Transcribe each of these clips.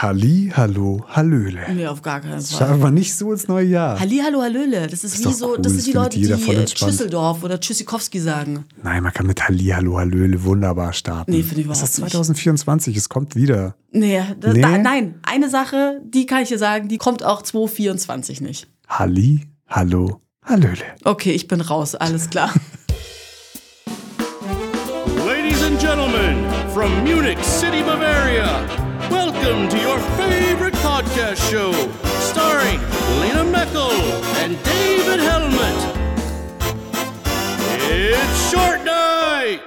Halli, hallo, hallöle. Nee, auf gar keinen Das Fall. schaffen wir nicht so ins neue Jahr. Halli, hallo, hallöle. Das ist, Ist wie so, cool, das sind die Leute, die äh. Schüsseldorf oder Tschüssikowski sagen. Nein, man kann mit Halli, hallo, hallöle wunderbar starten. Nee, finde ich Das ist überhaupt nicht. 2024, es kommt wieder. Nee, das, Nee? Da, nein, eine Sache, die kann ich dir sagen, die kommt auch 2024 nicht. Halli, hallo, hallöle. Okay, ich bin raus, alles klar. Ladies and gentlemen, from Munich City, Bavaria, welcome to your favorite podcast show, starring Lena Meckel and David Helmet. It's Short Night!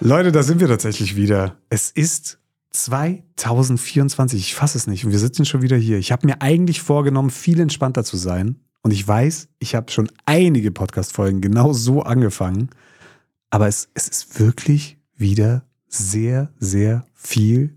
Leute, da sind wir tatsächlich wieder. Es ist 2024. Ich fasse es nicht. Und wir sitzen schon wieder hier. Ich habe mir eigentlich vorgenommen, viel entspannter zu sein. Und ich weiß, ich habe schon einige Podcast-Folgen genau so angefangen. Aber es, es ist wirklich wieder sehr, sehr viel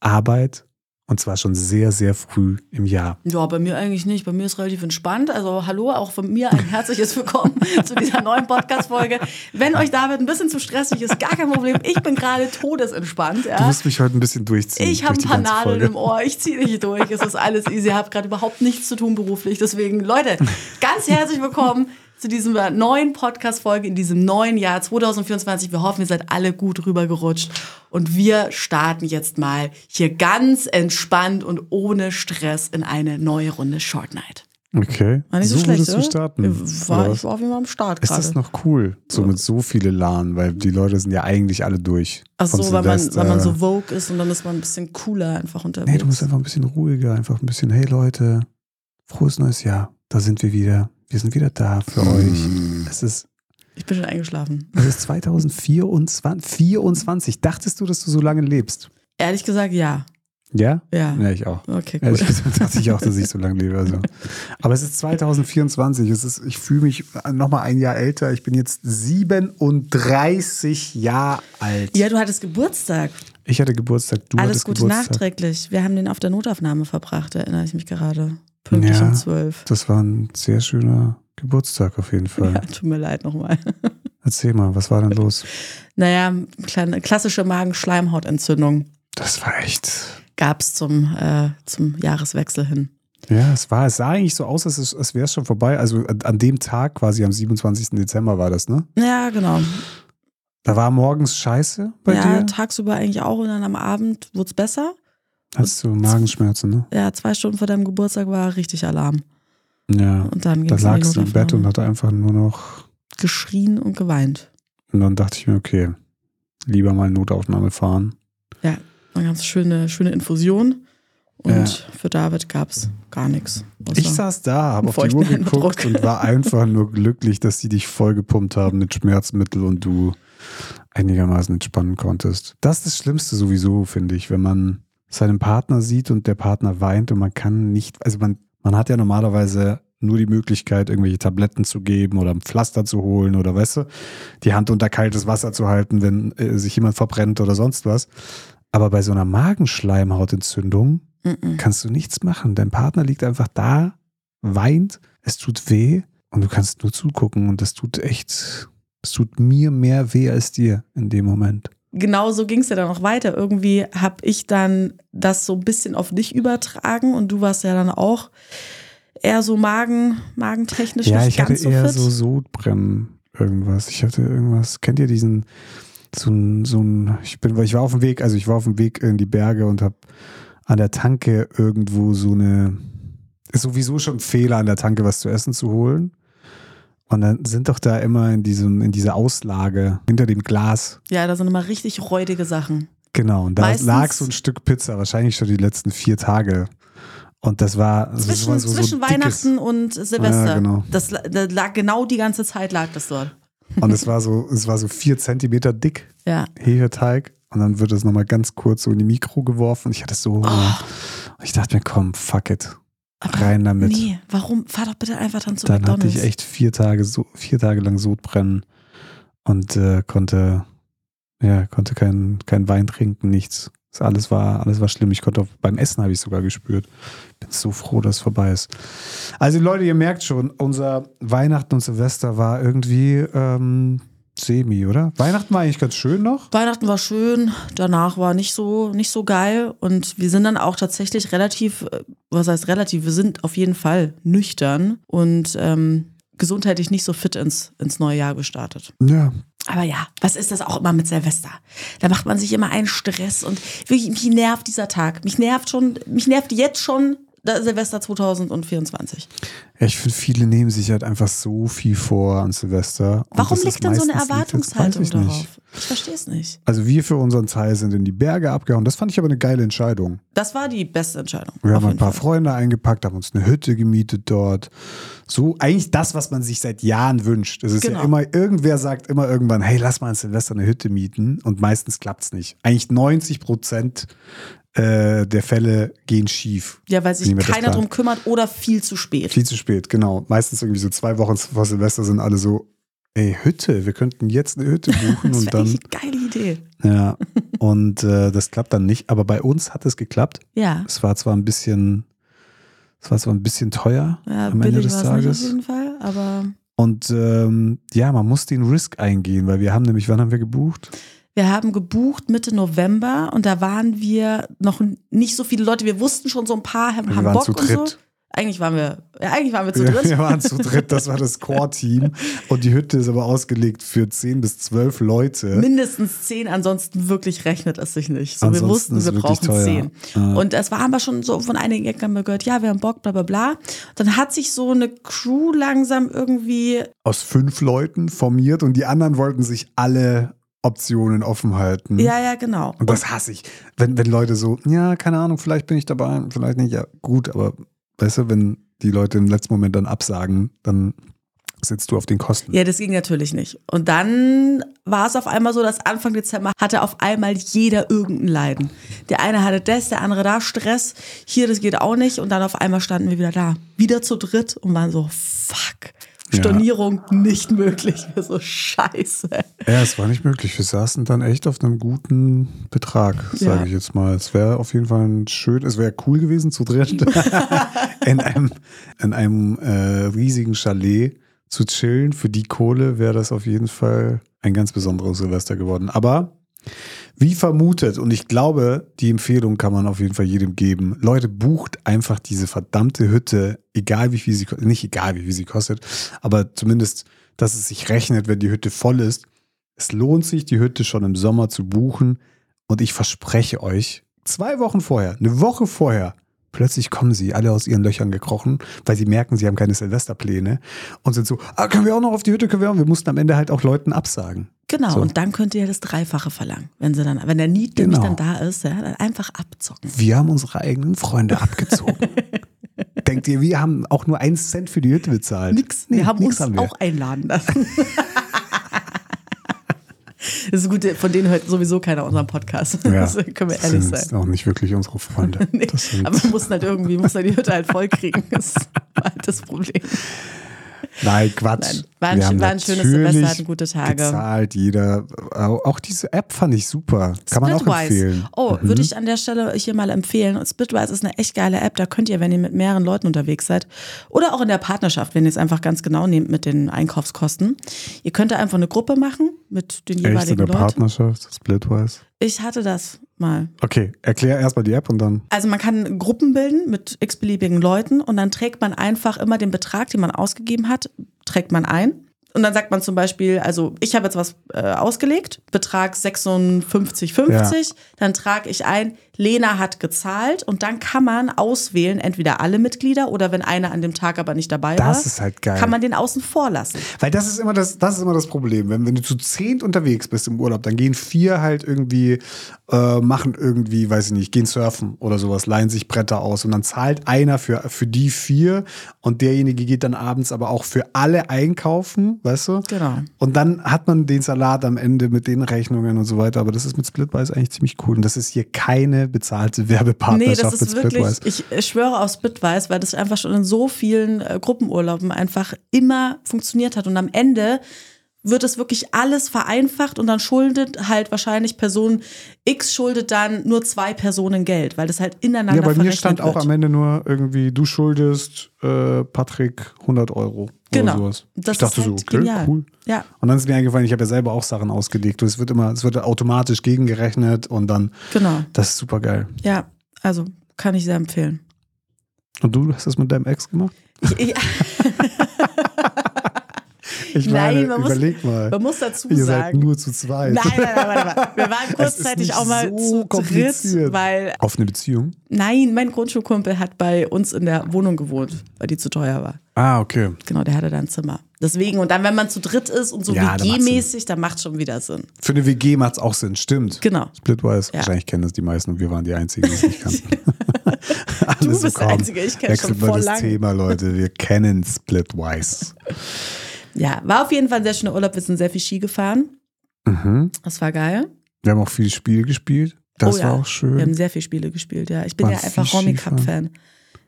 Arbeit. Und zwar schon sehr, sehr früh im Jahr. Ja, bei mir eigentlich nicht. Bei mir ist relativ entspannt. Also hallo, auch von mir ein herzliches Willkommen zu dieser neuen Podcast-Folge. Wenn euch David ein bisschen zu stressig ist, gar kein Problem. Ich bin gerade todesentspannt. Du Ja. musst mich heute ein bisschen durchziehen. Ich habe durch ein paar Nadeln im Ohr. Ich ziehe dich durch. Es ist alles easy. Ich habe gerade überhaupt nichts zu tun beruflich. Deswegen, Leute, ganz herzlich willkommen zu dieser neuen Podcast-Folge in diesem neuen Jahr 2024. Wir hoffen, ihr seid alle gut rübergerutscht. Und wir starten jetzt mal hier ganz entspannt und ohne Stress in eine neue Runde Short Night. Okay. War nicht so, so schlecht, oder? starten. War, oder ich war auf jeden Fall am Start Ist gerade. das noch cool, so mit so viele LAN, weil die Leute sind ja eigentlich alle durch. Ach so, weil man, weil man so Vogue ist und dann ist man ein bisschen cooler einfach unterwegs. Nee, du musst einfach ein bisschen ruhiger, einfach ein bisschen, hey Leute, frohes neues Jahr, da sind wir wieder. Wir sind wieder da für euch. Es ist, ich bin schon eingeschlafen. es ist 2024. 24. Dachtest du, dass du so lange lebst? Ehrlich gesagt, ja. Ja? Ja. Ja, ich auch. Okay, Ehrlich gut. gesagt dachte ich auch, dass ich so lange lebe. Also. Aber es ist 2024. Es ist, ich fühle mich nochmal ein Jahr älter. Ich bin jetzt 37 Jahre alt. Ja, du hattest Geburtstag. Ich hatte Geburtstag, du Alles hattest Gute Geburtstag. nachträglich. Wir haben den auf der Notaufnahme verbracht, erinnere ich mich gerade. Pünktlich Ja. um zwölf. Das war ein sehr schöner Geburtstag auf jeden Fall. Ja, tut mir leid nochmal. Erzähl mal, was war denn los? Naja, kleine klassische Magenschleimhautentzündung Das war echt. gab es zum, äh, zum Jahreswechsel hin. Ja, es war, es sah eigentlich so aus, als, als wäre es schon vorbei. Also an- dem Tag, quasi am 27. Dezember war das, ne? Ja, genau. Da war morgens scheiße bei ja, dir. tagsüber eigentlich auch und dann am Abend wurde es besser. Hast du Magenschmerzen, ne? Ja, zwei Stunden vor deinem Geburtstag war richtig Alarm. Ja. Und dann ging Da lagst du im Bett und hat einfach nur noch. geschrien und geweint. Und dann dachte ich mir, okay, lieber mal Notaufnahme fahren. Eine ganz schöne, schöne Infusion. Und Ja. für David gab es gar nichts. Ich saß da, habe auf die Uhr geguckt und war einfach nur glücklich, dass sie dich vollgepumpt haben mit Schmerzmittel und du einigermaßen entspannen konntest. Das ist das Schlimmste sowieso, finde ich, wenn man seinen Partner sieht und der Partner weint und man kann nicht, also man, man hat ja normalerweise nur die Möglichkeit, irgendwelche Tabletten zu geben oder ein Pflaster zu holen oder weißt du, die Hand unter kaltes Wasser zu halten, wenn äh, sich jemand verbrennt oder sonst was. Aber bei so einer Magenschleimhautentzündung Mm-mm. kannst du nichts machen. Dein Partner liegt einfach da, weint, es tut weh und du kannst nur zugucken und das tut echt, es tut mir mehr weh als dir in dem Moment. Genau so ging es ja dann noch weiter. Irgendwie habe ich dann das so ein bisschen auf dich übertragen und du warst ja dann auch eher so Magen, magentechnisch ja, nicht ich hatte ganz so eher fit. so Sodbrennen irgendwas. Ich hatte irgendwas, kennt ihr diesen, so ein, so ein, ich bin, ich war auf dem Weg, also ich war auf dem Weg in die Berge und habe an der Tanke irgendwo so eine, ist sowieso schon ein Fehler an der Tanke, was zu essen zu holen. Und dann sind doch da immer in diesem, in dieser Auslage hinter dem Glas. ja, da sind immer richtig räudige Sachen. Genau. Und da Meistens- lag so ein Stück Pizza, wahrscheinlich schon die letzten vier Tage. Und das war, das Zwischen, war so, so zwischen dickes- Weihnachten und Silvester. Ja, genau. Das la- da lag genau die ganze Zeit lag das dort. Und es war so, es war so vier Zentimeter dick. Ja. Hefeteig und dann wird es nochmal ganz kurz so in die Mikro geworfen. Ich hatte so Hunger. Und ich dachte mir, komm, fuck it. Rein damit. Nee, warum? Fahr doch bitte einfach dann zu dann hatte McDonalds. ich echt vier Tage, so, vier Tage lang Sodbrennen und äh, konnte, ja, konnte kein, kein Wein trinken, nichts. Das alles war, alles war schlimm. Ich konnte auch, beim Essen habe ich sogar gespürt. Bin so froh, dass es vorbei ist. Also Leute, ihr merkt schon, unser Weihnachten und Silvester war irgendwie ähm, semi, oder? Weihnachten war eigentlich ganz schön noch. Weihnachten war schön, danach war nicht so, nicht so geil und wir sind dann auch tatsächlich relativ, äh, was heißt relativ, wir sind auf jeden Fall nüchtern und ähm, gesundheitlich nicht so fit ins, ins neue Jahr gestartet. Ja. Aber ja, was ist das auch immer mit Silvester? Da macht man sich immer einen Stress und wirklich, mich nervt dieser Tag. Mich nervt schon, mich nervt jetzt schon Silvester 2024. Ja, ich finde, viele nehmen sich halt einfach so viel vor an Silvester. Warum liegt dann so eine Erwartungshaltung ich nicht. darauf? Ich verstehe es nicht. Also wir für unseren Teil sind in die Berge abgehauen. Das fand ich aber eine geile Entscheidung. Das war die beste Entscheidung. Wir haben ein paar Fall. Freunde eingepackt, haben uns eine Hütte gemietet dort. So eigentlich das, was man sich seit Jahren wünscht. Es ist Genau. ja immer, irgendwer sagt immer irgendwann, hey, lass mal an Silvester eine Hütte mieten. Und meistens klappt's nicht. Eigentlich 90 Prozent äh, der Fälle gehen schief. Ja, weil sich keiner drum kümmert oder viel zu spät. Viel zu spät, genau. Meistens irgendwie so zwei Wochen vor Silvester sind alle so, ey, Hütte, wir könnten jetzt eine Hütte buchen Das und dann. eigentlich eine geile Idee. Ja. Und äh, das klappt dann nicht. Aber bei uns hat es geklappt. Ja, Es war zwar ein bisschen, es war zwar ein bisschen teuer ja am Ende des war es nicht auf Tages. jeden Fall, aber Und ähm, ja, man muss den Risk eingehen, weil wir haben nämlich, wann haben wir gebucht? Wir haben gebucht Mitte November und da waren wir noch nicht so viele Leute. Wir wussten schon so ein paar haben, haben Bock und so. dritt. Eigentlich waren wir, ja, eigentlich waren wir zu dritt. wir waren zu dritt, das war das Core-Team. Und die Hütte ist aber ausgelegt für 10 bis 12 Leute. Mindestens zehn, ansonsten wirklich rechnet es sich nicht. So, wir wussten, wir brauchen teuer. zehn. Ja. Und es war aber schon so von einigen Ecken haben wir gehört, ja, wir haben Bock, bla bla bla. Dann hat sich so eine Crew langsam irgendwie Aus fünf Leuten formiert und die anderen wollten sich alle Optionen offen halten. Ja, ja, genau. Und das hasse ich. Wenn, wenn Leute so, ja, keine Ahnung, vielleicht bin ich dabei, vielleicht nicht, ja, gut, aber weißt du, wenn die Leute im letzten Moment dann absagen, dann sitzt du auf den Kosten. Ja, das ging natürlich nicht. Und dann war es auf einmal so, dass Anfang Dezember hatte auf einmal jeder irgendein Leiden. Der eine hatte das, der andere da, Stress. Hier, das geht auch nicht. Und dann auf einmal standen wir wieder da. Wieder zu dritt und waren so, fuck. Ja. Stornierung nicht möglich. Wir so, scheiße. Ja, es war nicht möglich. Wir saßen dann echt auf einem guten Betrag, sage Ja. ich jetzt mal. Es wäre auf jeden Fall ein schön, es wäre cool gewesen zu dritt in einem, in einem äh, riesigen Chalet zu chillen. Für die Kohle wäre das auf jeden Fall ein ganz besonderes Silvester geworden. Aber wie vermutet, und ich glaube, die Empfehlung kann man auf jeden Fall jedem geben. Leute, bucht einfach diese verdammte Hütte, egal wie viel sie kostet, nicht egal wie viel sie kostet, aber zumindest, dass es sich rechnet, wenn die Hütte voll ist. Es lohnt sich, die Hütte schon im Sommer zu buchen. Und ich verspreche euch, zwei Wochen vorher, eine Woche vorher, plötzlich kommen sie alle aus ihren Löchern gekrochen, weil sie merken, sie haben keine Silvesterpläne und sind so, ah, können wir auch noch auf die Hütte, können wir auch. Wir mussten am Ende halt auch Leuten absagen. Genau, So. und dann könnt ihr das Dreifache verlangen. Wenn sie dann, wenn der Need nämlich Genau. dann da ist, ja, dann einfach abzocken. Wir haben unsere eigenen Freunde abgezogen. Denkt ihr, wir haben auch nur einen Cent für die Hütte bezahlt? Nix. Nee, wir haben nix uns wir. auch einladen lassen. Das ist gut, von denen hört sowieso keiner unseren Podcast. Ja, Das können wir das ehrlich sind sein. auch nicht wirklich unsere Freunde. Nee, aber wir mussten halt irgendwie, mussten halt die Hütte halt voll kriegen. Das war halt das Problem. Nein, Quatsch. Nein, war ein Wir haben war ein schönes Silvester, hatten gute Tage. Gezahlt, jeder. Auch diese App fand ich super. Kann man auch empfehlen. Oh, Mhm. würde ich an der Stelle hier mal empfehlen. Und Splitwise ist eine echt geile App. Da könnt ihr, wenn ihr mit mehreren Leuten unterwegs seid oder auch in der Partnerschaft, wenn ihr es einfach ganz genau nehmt mit den Einkaufskosten, ihr könnt da einfach eine Gruppe machen mit den Echt in jeweiligen der Leuten. Partnerschaft, Splitwise. Ich hatte das mal. Okay, erklär erstmal die App und dann. Also man kann Gruppen bilden mit x-beliebigen Leuten und dann trägt man einfach immer den Betrag, den man ausgegeben hat, trägt man ein. Und dann sagt man zum Beispiel, also ich habe jetzt was äh, ausgelegt, Betrag 56,50, dann trage ich ein, Lena hat gezahlt und dann kann man auswählen, entweder alle Mitglieder oder wenn einer an dem Tag aber nicht dabei war, Das ist halt geil. kann man den außen vor lassen. Weil das ist immer das, das ist immer das Problem. Wenn, wenn du zu zehnt unterwegs bist im Urlaub, dann gehen vier halt irgendwie, äh, machen irgendwie, weiß ich nicht, gehen surfen oder sowas, leihen sich Bretter aus und dann zahlt einer für, für die vier und derjenige geht dann abends aber auch für alle einkaufen, weißt du? Genau. Und dann hat man den Salat am Ende mit den Rechnungen und so weiter. Aber das ist mit Splitwise eigentlich ziemlich cool. Und das ist hier keine bezahlte Nee, Werbepartnerschaft das mit ist wirklich, Splitwise. ich schwöre auf Splitwise, weil das einfach schon in so vielen äh, Gruppenurlauben einfach immer funktioniert hat. Und am Ende wird es wirklich alles vereinfacht und dann schuldet halt wahrscheinlich Person X schuldet dann nur zwei Personen Geld, weil das halt ineinander Ja, bei mir stand auch wird. am Ende nur irgendwie, du schuldest äh, Patrick 100 Euro. Genau. oder sowas. Das ich dachte ist so, halt okay, genial. cool. Ja, Und dann ist mir eingefallen, ich habe ja selber auch Sachen ausgelegt. Es wird immer, es wird automatisch gegengerechnet und dann, genau. das ist super geil. Ja, also kann ich sehr empfehlen. Und du hast das mit deinem Ex gemacht? Ich, ich, Ich Nein, meine, man muss- überleg mal. man muss dazu Ihr seid sagen. nur zu zweit. Nein, nein, nein, warte mal. Wir waren Es ist kurzzeitig nicht auch mal so zu dritt, weil, Auf eine Beziehung? nein, mein Grundschulkumpel hat bei uns in der Wohnung gewohnt, weil die zu teuer war. Ah, okay. Genau, der hatte da ein Zimmer. Deswegen, und dann, wenn man zu dritt ist und so Ja, WG-mäßig, dann macht schon wieder Sinn. Für eine WG macht es auch Sinn, stimmt. Genau. Splitwise, Ja. wahrscheinlich kennen das die meisten und wir waren die Einzigen, die es nicht kannten. Du bist der Einzige, ich wechselt schon mal voll das lang. Thema, Leute. Wir kennen Splitwise. Ja, war auf jeden Fall ein sehr schöner Urlaub. Wir sind sehr viel Ski gefahren. Mhm. Das war geil. Wir haben auch viele Spiele gespielt. Das Oh ja. war auch schön. Wir haben sehr viele Spiele gespielt, ja. Ich bin Waren ja einfach Romy Cup-Fan.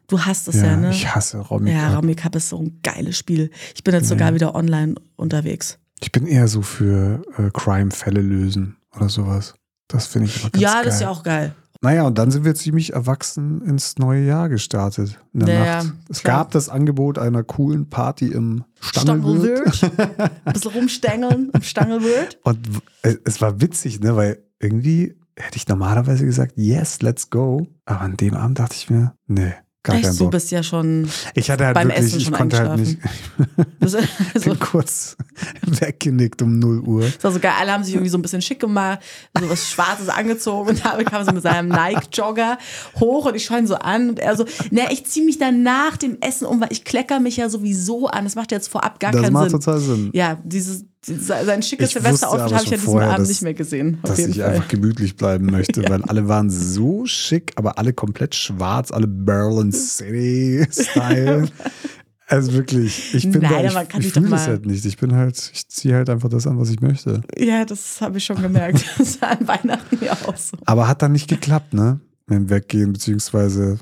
Du hast es ja, ja, ne? ich hasse Romy ja, Cup. Romy Cup ist so ein geiles Spiel. Ich bin jetzt sogar wieder online unterwegs. Ich bin eher so für äh, Crime-Fälle lösen oder sowas. Das finde ich immer ganz ja, geil. das ist ja auch geil. Naja, und dann sind wir ziemlich erwachsen ins neue Jahr gestartet. In der Ja, ja, Nacht. Es klar. gab das Angebot einer coolen Party im Stangelwirt. Stangelwirt. Ein bisschen rumstängeln im Stangelwirt. Und es- es war witzig, ne? Weil irgendwie hätte ich normalerweise gesagt, yes, let's go. Aber an dem Abend dachte ich mir, nee, gar Echt, du bist ja schon Ich hatte halt beim wirklich, Essen ich schon konnte halt nicht, also, bin kurz weggenickt um 0 Uhr. Das war so geil. Alle haben sich irgendwie so ein bisschen schick gemacht, so was Schwarzes angezogen und David kam so mit seinem Nike-Jogger hoch und ich schaue ihn so an und er so, ne, ich ziehe mich dann nach dem Essen um, weil ich klecker mich ja sowieso an. Das macht jetzt vorab gar Das keinen macht Sinn. total Sinn. Ja, dieses sein schickes aber habe ich diesem vorher, Abend dass- nicht mehr gesehen. Dass ich Fall. einfach gemütlich bleiben möchte, weil alle waren so schick, aber alle komplett schwarz, alle Berlin City-Style. Also wirklich, ich bin Nein, da, ich, aber man kann ich fühle das halt nicht. Ich bin halt, ich ziehe halt einfach das an, was ich möchte. Ja, das habe ich schon gemerkt. Das war an Weihnachten ja auch so. Aber hat dann nicht geklappt, ne? Mit dem Weggehen, beziehungsweise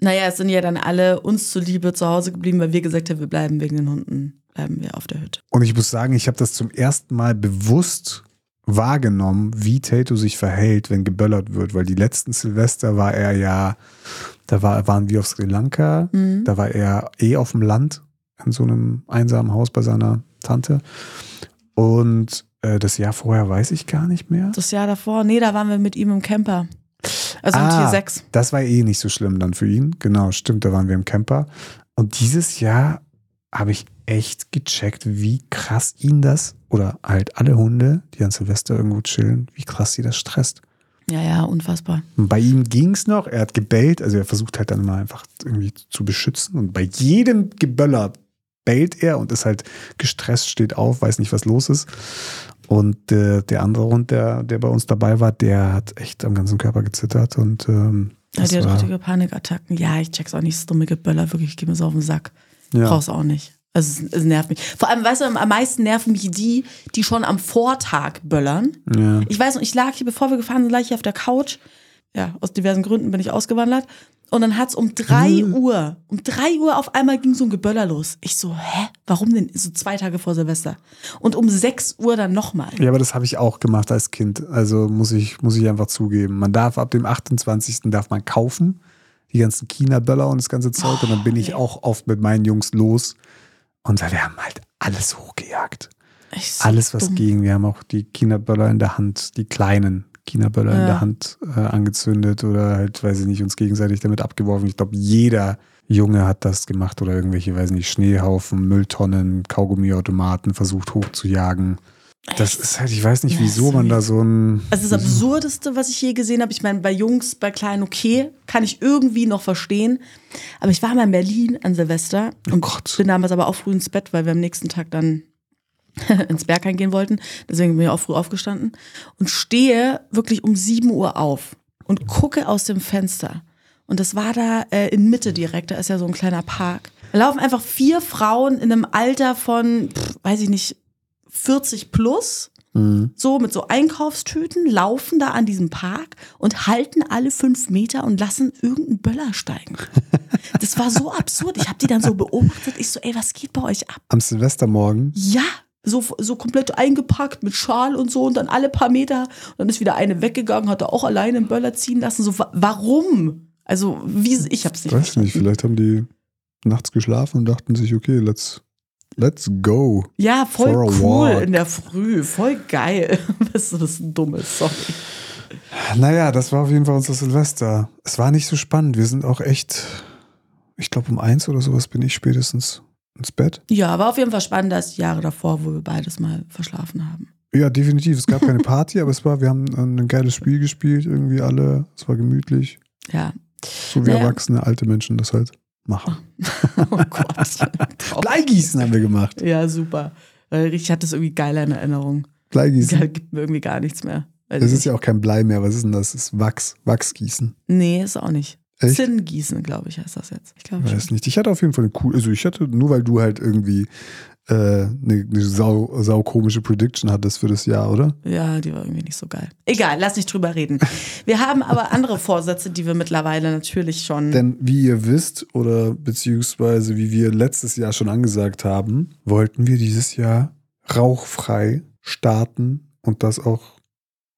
Naja, es sind ja dann alle uns zuliebe zu Hause geblieben, weil wir gesagt haben, wir bleiben wegen den Hunden, bleiben wir auf der Hütte. Und ich muss sagen, ich habe das zum ersten Mal bewusst wahrgenommen, wie Tato sich verhält, wenn geböllert wird, weil die letzten Silvester war er ja, da war, waren wir auf Sri Lanka, Mhm. da war er eh auf dem Land, in so einem einsamen Haus bei seiner Tante. Und äh, das Jahr vorher weiß ich gar nicht mehr. Das Jahr davor, nee, da waren wir mit ihm im Camper. Also im Ah, Tier 6. Das war eh nicht so schlimm dann für ihn. Genau, stimmt, da waren wir im Camper. Und dieses Jahr habe ich echt gecheckt, wie krass ihn das, oder halt alle Hunde, die an Silvester irgendwo chillen, wie krass sie das stresst. Ja, ja, unfassbar. Und bei ihm ging es noch, er hat gebellt, also er versucht halt dann mal einfach irgendwie zu beschützen. Und bei jedem Geböller bellt er und ist halt gestresst, steht auf, weiß nicht, was los ist. Und äh, der andere Hund, der, der bei uns dabei war, der hat echt am ganzen Körper gezittert und ähm, Ja, hat war- richtige Panikattacken. Ja, ich check's auch nicht. Das dumme Geböller, wirklich, ich geh mir so auf den Sack. Ja. Brauch's auch nicht. Also es, es nervt mich. Vor allem, weißt du, am meisten nerven mich die, die schon am Vortag böllern. Ja. Ich weiß noch, ich lag hier, bevor wir gefahren sind, lag ich auf der Couch. Ja, aus diversen Gründen bin ich ausgewandert. Und dann hat's um drei Uhr, um drei Uhr auf einmal ging so ein Geböller los. Ich so, hä? Warum denn? So zwei Tage vor Silvester. Und um sechs Uhr dann nochmal. Ja, aber das habe ich auch gemacht als Kind. Also muss ich, muss ich einfach zugeben. Man darf ab dem 28. darf man kaufen. Die ganzen China-Böller und das ganze Zeug. und dann bin ich auch oft mit meinen Jungs los. Und wir haben halt alles hochgejagt. Ich so Alles, was dumm. ging. Wir haben auch die China-Böller in der Hand, die kleinen China-Böller in Ja. der Hand äh, angezündet oder halt, weiß ich nicht, uns gegenseitig damit abgeworfen. Ich glaube, jeder Junge hat das gemacht oder irgendwelche, weiß nicht, Schneehaufen, Mülltonnen, Kaugummiautomaten versucht hochzujagen. Das ist halt, ich weiß nicht, wieso man da so ein. Also das Absurdeste, was ich je gesehen habe, ich meine, bei Jungs, bei Kleinen, okay, kann ich irgendwie noch verstehen. Aber ich war mal in Berlin an Silvester und Oh Gott. bin damals aber auch früh ins Bett, weil wir am nächsten Tag dann ins Berg eingehen wollten. Deswegen bin ich auch früh aufgestanden und stehe wirklich um 7 Uhr auf und gucke aus dem Fenster. Und das war da äh, in Mitte direkt, da ist ja so ein kleiner Park. Da laufen einfach vier Frauen in einem Alter von, pff, weiß ich nicht, 40 plus so mit so Einkaufstüten, laufen da an diesem Park und halten alle fünf Meter und lassen irgendeinen Böller steigen. Das war so absurd. Ich habe die dann so beobachtet. Ich so, ey, was geht bei euch ab? Am Silvestermorgen. Ja, so, so komplett eingepackt mit Schal und so und dann alle paar Meter. Und dann ist wieder eine weggegangen, hat da auch alleine einen Böller ziehen lassen. So, wa warum? Also, wie, ich hab's nicht Weiß nicht, vielleicht haben die nachts geschlafen und dachten sich, okay, let's Let's go. Ja, voll cool walk. in der Früh. Voll geil. Was ist das Dummes? Sorry. Naja, das war auf jeden Fall unser Silvester. Es war nicht so spannend. Wir sind auch echt, ich glaube um eins oder sowas bin ich spätestens ins Bett. Ja, war auf jeden Fall spannender als die Jahre davor, wo wir beides mal verschlafen haben. Ja, definitiv. Es gab keine Party, aber es war, wir haben ein geiles Spiel gespielt, irgendwie alle. Es war gemütlich. Ja. So wie Naja. erwachsene alte Menschen das halt machen. Oh Gott. Bleigießen haben wir gemacht. ja, super. Ich hatte es irgendwie geil in Erinnerung. Bleigießen. Ja, gibt mir irgendwie gar nichts mehr. Weiß Das ist ja auch kein Blei mehr. Was ist denn das? Das ist Wachs. Wachsgießen. Nee, ist auch nicht. Echt? Zinngießen, glaube ich, heißt das jetzt. Ich glaube Ich schon. weiß nicht. Ich hatte auf jeden Fall eine coole, also ich hatte, nur weil du halt irgendwie äh, eine, eine sau, sau komische Prediction hattest für das Jahr, oder? Ja, die war irgendwie nicht so geil. Egal, lass nicht drüber reden. Wir haben aber andere Vorsätze, die wir mittlerweile natürlich schon. Denn wie ihr wisst, oder beziehungsweise wie wir letztes Jahr schon angesagt haben, wollten wir dieses Jahr rauchfrei starten und das auch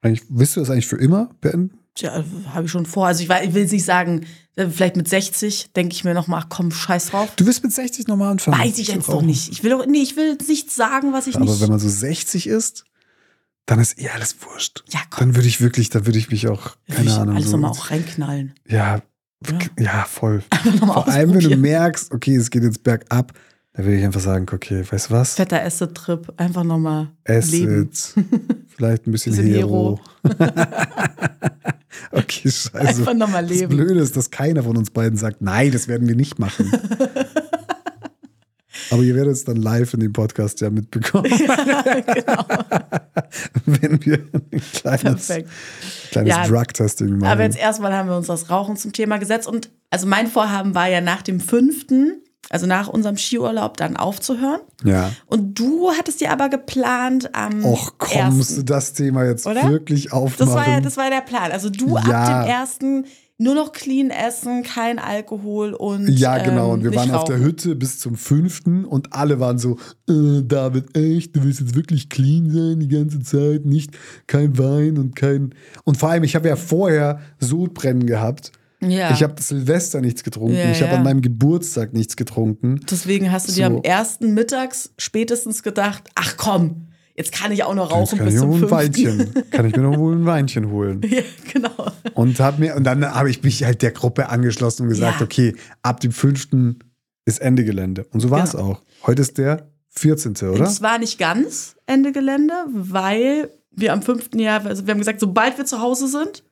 eigentlich, willst du das eigentlich für immer beenden? Tja, habe ich schon vor. Also ich, wei- ich will nicht sagen, äh, vielleicht mit 60 denke ich mir nochmal, komm, scheiß drauf. Du willst mit 60 nochmal anfangen. Weiß ich jetzt noch nicht. Ich will doch, nee, ich will nicht sagen, was ich Aber nicht. wenn man so 60 ist, dann ist eh alles wurscht. ja, komm, Dann würde ich wirklich, dann würde ich mich auch, keine Ahnung, alles so, nochmal auch reinknallen. ja, Ja. ja, voll. Vor allem, wenn du merkst, okay, es geht jetzt bergab, dann würde ich einfach sagen, okay, weißt du was? Fetter Acid-Trip, einfach nochmal leben. Vielleicht ein bisschen, Bisschen Hero. okay, scheiße. Einfach nochmal Das leben. Blöde ist, dass keiner von uns beiden sagt, nein, das werden wir nicht machen. Aber ihr werdet es dann live in dem Podcast ja mitbekommen, genau. wenn wir ein kleines, Perfekt. kleines Ja, Drug-Testing machen. Aber jetzt erstmal haben wir uns das Rauchen zum Thema gesetzt. Und also mein Vorhaben war ja nach dem fünften, also nach unserem Skiurlaub, dann aufzuhören. ja. Und du hattest dir aber geplant am Och komm, musst du das Thema jetzt Oder? wirklich aufmachen? Das war ja, das war der Plan. Also du Ja. ab dem ersten nur noch clean essen, kein Alkohol und Ja, genau. ähm, Und wir waren auf der rauchen. Hütte bis zum fünften und alle waren so, äh, David, echt, du willst jetzt wirklich clean sein die ganze Zeit, nicht kein Wein und kein. Und vor allem, ich habe ja vorher Sodbrennen gehabt. Ja. Ich habe Silvester nichts getrunken. Ja, ich habe ja. an meinem Geburtstag nichts getrunken. Deswegen hast du dir So. am ersten mittags spätestens gedacht, ach komm, jetzt kann ich auch noch Jetzt rauchen kann bis ich zum ein. Weinchen. Kann ich mir noch wohl ein Weinchen holen. ja, genau. Und hab mir, und dann habe ich mich halt der Gruppe angeschlossen und gesagt, okay, ab dem fünften ist Ende Gelände. Und so war es Genau. auch. Heute ist der 14. oder? Es war nicht ganz Ende Gelände, weil wir am fünften Jahr, also wir haben gesagt, sobald wir zu Hause sind,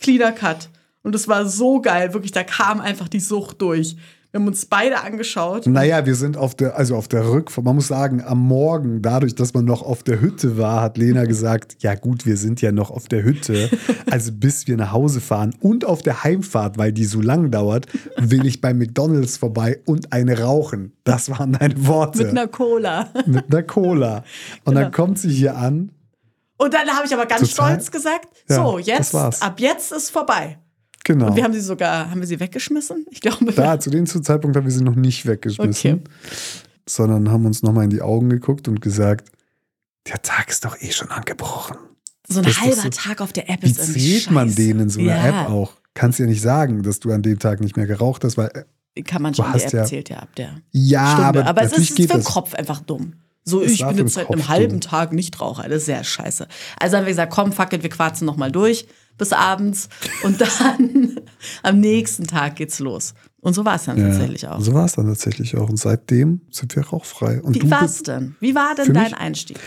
cleaner Cut. Und es war so geil, wirklich, da kam einfach die Sucht durch. Wir haben uns beide angeschaut. Naja, wir sind auf der, also auf der Rückfahrt. Man muss sagen, am Morgen, dadurch, dass man noch auf der Hütte war, hat Lena gesagt, ja gut, wir sind ja noch auf der Hütte. Also bis wir nach Hause fahren und auf der Heimfahrt, weil die so lang dauert, will ich bei McDonalds vorbei und eine rauchen. Das waren deine Worte. Mit einer Cola. Mit einer Cola. Und Genau. dann kommt sie hier an. Und dann habe ich aber ganz Total. stolz gesagt, Ja, so, jetzt, ab jetzt ist vorbei. Genau. Und wir haben sie sogar, haben wir sie weggeschmissen? Ich glaube, da, zu dem Zeitpunkt haben wir sie noch nicht weggeschmissen, Okay. sondern haben uns nochmal in die Augen geguckt und gesagt, der Tag ist doch eh schon angebrochen. so ein das halber so- Tag auf der App Wie ist irgendwie zählt man den in so einer ja, App auch? Kannst ja nicht sagen, dass du an dem Tag nicht mehr geraucht hast, weil äh, Kann man schon, die App ja- zählt ja ab der ja, Stunde. aber, Aber, es ist geht für den. Kopf einfach dumm. So, Es ich bin jetzt seit einem halben. Tag Nichtraucher. Das ist sehr scheiße. Also haben wir gesagt, komm, fuck it, wir quatschen nochmal durch bis abends. Und dann am nächsten Tag geht's los. Und so war es dann Ja, tatsächlich auch. So war es dann tatsächlich auch. Und seitdem sind wir rauchfrei. Und Wie war's bist, denn? Wie war denn dein mich- Einstieg?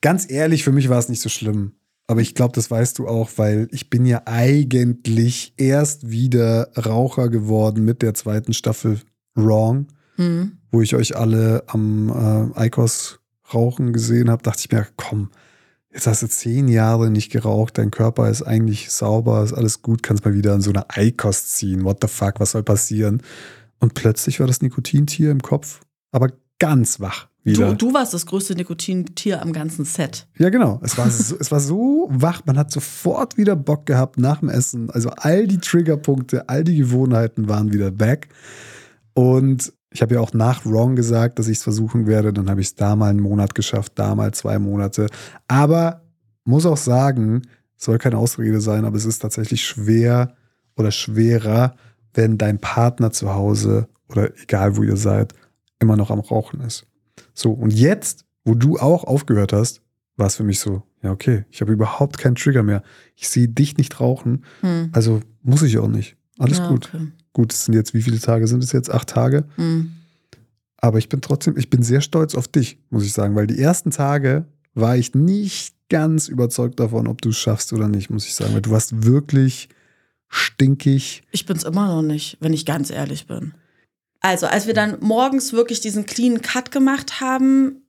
ganz ehrlich, für mich war es nicht so schlimm. Aber ich glaube, das weißt du auch, weil ich bin ja eigentlich erst wieder Raucher geworden mit der zweiten Staffel Wrong, Hm. wo ich euch alle am äh, Eikos rauchen gesehen habe. Dachte ich mir, komm, jetzt hast du zehn Jahre nicht geraucht, dein Körper ist eigentlich sauber, ist alles gut, kannst mal wieder an so eine Eikos ziehen. What the fuck, was soll passieren? Und plötzlich war das Nikotintier im Kopf, aber ganz wach wieder. Du, du warst das größte Nikotintier am ganzen Set. Ja, genau. Es war, so, es war so wach, man hat sofort wieder Bock gehabt nach dem Essen. Also all die Triggerpunkte, all die Gewohnheiten waren wieder back. Und ich habe ja auch nach Wrong gesagt, dass ich es versuchen werde. Dann habe ich es da mal einen Monat geschafft, da mal zwei Monate. Aber muss auch sagen, soll keine Ausrede sein, aber es ist tatsächlich schwer oder schwerer, wenn dein Partner zu Hause oder egal wo ihr seid, immer noch am Rauchen ist. So, und jetzt, wo du auch aufgehört hast, war es für mich so, ja, okay, ich habe überhaupt keinen Trigger mehr. Ich sehe dich nicht rauchen, Hm. also muss ich auch nicht. Alles Ja, gut. okay. Gut, es sind jetzt, wie viele Tage sind es jetzt? Acht Tage. Hm. Aber ich bin trotzdem, ich bin sehr stolz auf dich, muss ich sagen, weil die ersten Tage war ich nicht ganz überzeugt davon, ob du es schaffst oder nicht, muss ich sagen. Weil du warst wirklich stinkig. Ich bin's immer noch nicht, wenn ich ganz ehrlich bin. Also, als wir dann morgens wirklich diesen clean Cut gemacht haben,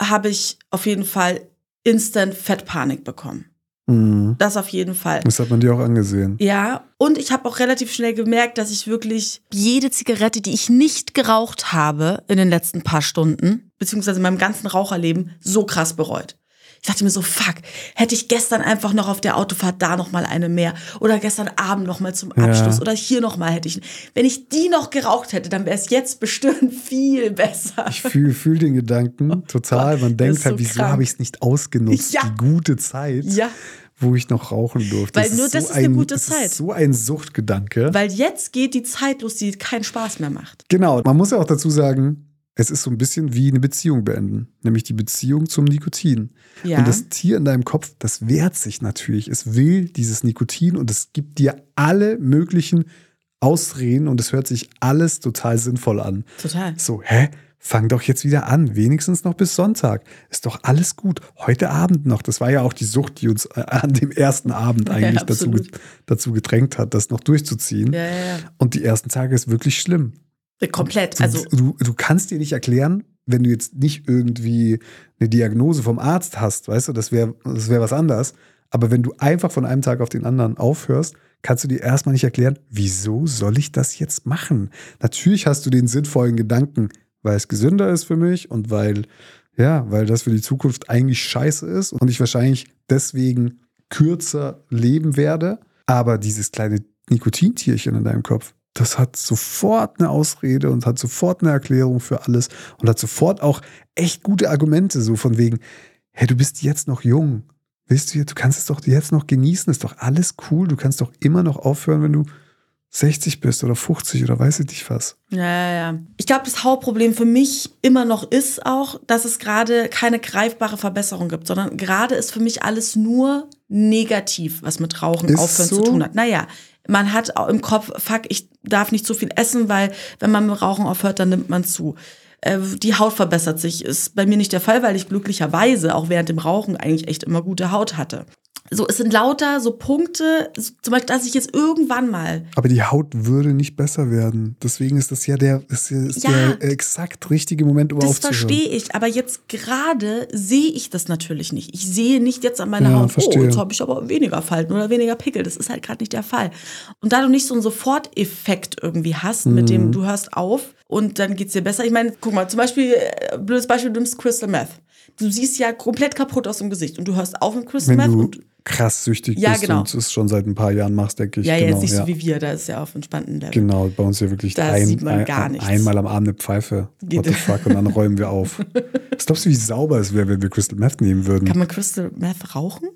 habe ich auf jeden Fall instant Fettpanik bekommen. Mhm. Das auf jeden Fall. Das hat man dir auch angesehen. Ja, und ich habe auch relativ schnell gemerkt, dass ich wirklich jede Zigarette, die ich nicht geraucht habe in den letzten paar Stunden, beziehungsweise in meinem ganzen Raucherleben, so krass bereut. Ich dachte mir so, fuck, hätte ich gestern einfach noch auf der Autofahrt da noch mal eine mehr oder gestern Abend noch mal zum Ja. Abschluss oder hier noch mal hätte ich. Wenn ich die noch geraucht hätte, dann wäre es jetzt bestimmt viel besser. Ich fühle fühl den Gedanken total. Man denkt halt, so wieso krank. habe ich es nicht ausgenutzt? Ja. Die gute Zeit, Ja. wo ich noch rauchen durfte. Weil Es nur das ist eine gute es Zeit. Ist so ein Suchtgedanke. Weil jetzt geht die Zeit los, die keinen Spaß mehr macht. Genau, man muss ja auch dazu sagen, es ist so ein bisschen wie eine Beziehung beenden, nämlich die Beziehung zum Nikotin. Ja. Und das Tier in deinem Kopf, das wehrt sich natürlich. Es will dieses Nikotin und es gibt dir alle möglichen Ausreden und es hört sich alles total sinnvoll an. Total. So, hä? Fang doch jetzt wieder an, wenigstens noch bis Sonntag. Ist doch alles gut. Heute Abend noch. Das war ja auch die Sucht, die uns äh, an dem ersten Abend Ja, eigentlich dazu, absolut. dazu gedrängt hat, das noch durchzuziehen. Ja, ja, ja. Und die ersten Tage ist wirklich schlimm. Komplett. Du, Also, du, du kannst dir nicht erklären, wenn du jetzt nicht irgendwie eine Diagnose vom Arzt hast, weißt du, das wäre das wär was anderes. Aber wenn du einfach von einem Tag auf den anderen aufhörst, kannst du dir erstmal nicht erklären, wieso soll ich das jetzt machen? Natürlich hast du den sinnvollen Gedanken, weil es gesünder ist für mich und weil, ja, weil das für die Zukunft eigentlich scheiße ist und ich wahrscheinlich deswegen kürzer leben werde. Aber dieses kleine Nikotintierchen in deinem Kopf, das hat sofort eine Ausrede und hat sofort eine Erklärung für alles und hat sofort auch echt gute Argumente, so von wegen, hey, du bist jetzt noch jung. Willst du, jetzt- du kannst es doch jetzt noch genießen, ist doch alles cool. Du kannst doch immer noch aufhören, wenn du 60 bist oder 50 oder weiß ich nicht was. Ja, ja, ja. Ich glaube, das Hauptproblem für mich immer noch ist auch, dass es gerade keine greifbare Verbesserung gibt, sondern gerade ist für mich alles nur negativ, was mit Rauchen Ist aufhören so? zu tun hat. Naja, man hat im Kopf, fuck, ich darf nicht zu viel essen, weil wenn man mit Rauchen aufhört, dann nimmt man zu. Äh, Die Haut verbessert sich. Ist bei mir nicht der Fall, weil ich glücklicherweise auch während dem Rauchen eigentlich echt immer gute Haut hatte. So, es sind lauter so Punkte, zum Beispiel, dass ich jetzt irgendwann mal Aber die Haut würde nicht besser werden. Deswegen ist das ja der, ist, ist Ja. der exakt richtige Moment, um Das verstehe ich, aber jetzt gerade sehe ich das natürlich nicht. Ich sehe nicht jetzt an meiner Ja, Haut, verstehe. oh, jetzt habe ich aber weniger Falten oder weniger Pickel. Das ist halt gerade nicht der Fall. Und da du nicht so einen Soforteffekt irgendwie hast, mit Mhm. dem du hörst auf und dann geht's dir besser. Ich meine, guck mal, zum Beispiel, äh, blödes Beispiel, du nimmst Crystal Meth. Du siehst ja komplett kaputt aus dem Gesicht und du hörst auf mit Crystal Meth und krass süchtig Ja, bist genau. und es schon seit ein paar Jahren machst, denke ich. ja, genau, jetzt nicht ja. so wie wir, da ist ja auf entspannten Level. Genau, bei uns ja wirklich Da ein, sieht man ein, gar nichts. einmal am Abend eine Pfeife. Geht- What the fuck? Und dann räumen wir auf. Was glaubst du, wie sauber es wäre, wenn wir Crystal Meth nehmen würden? Kann man Crystal Meth rauchen?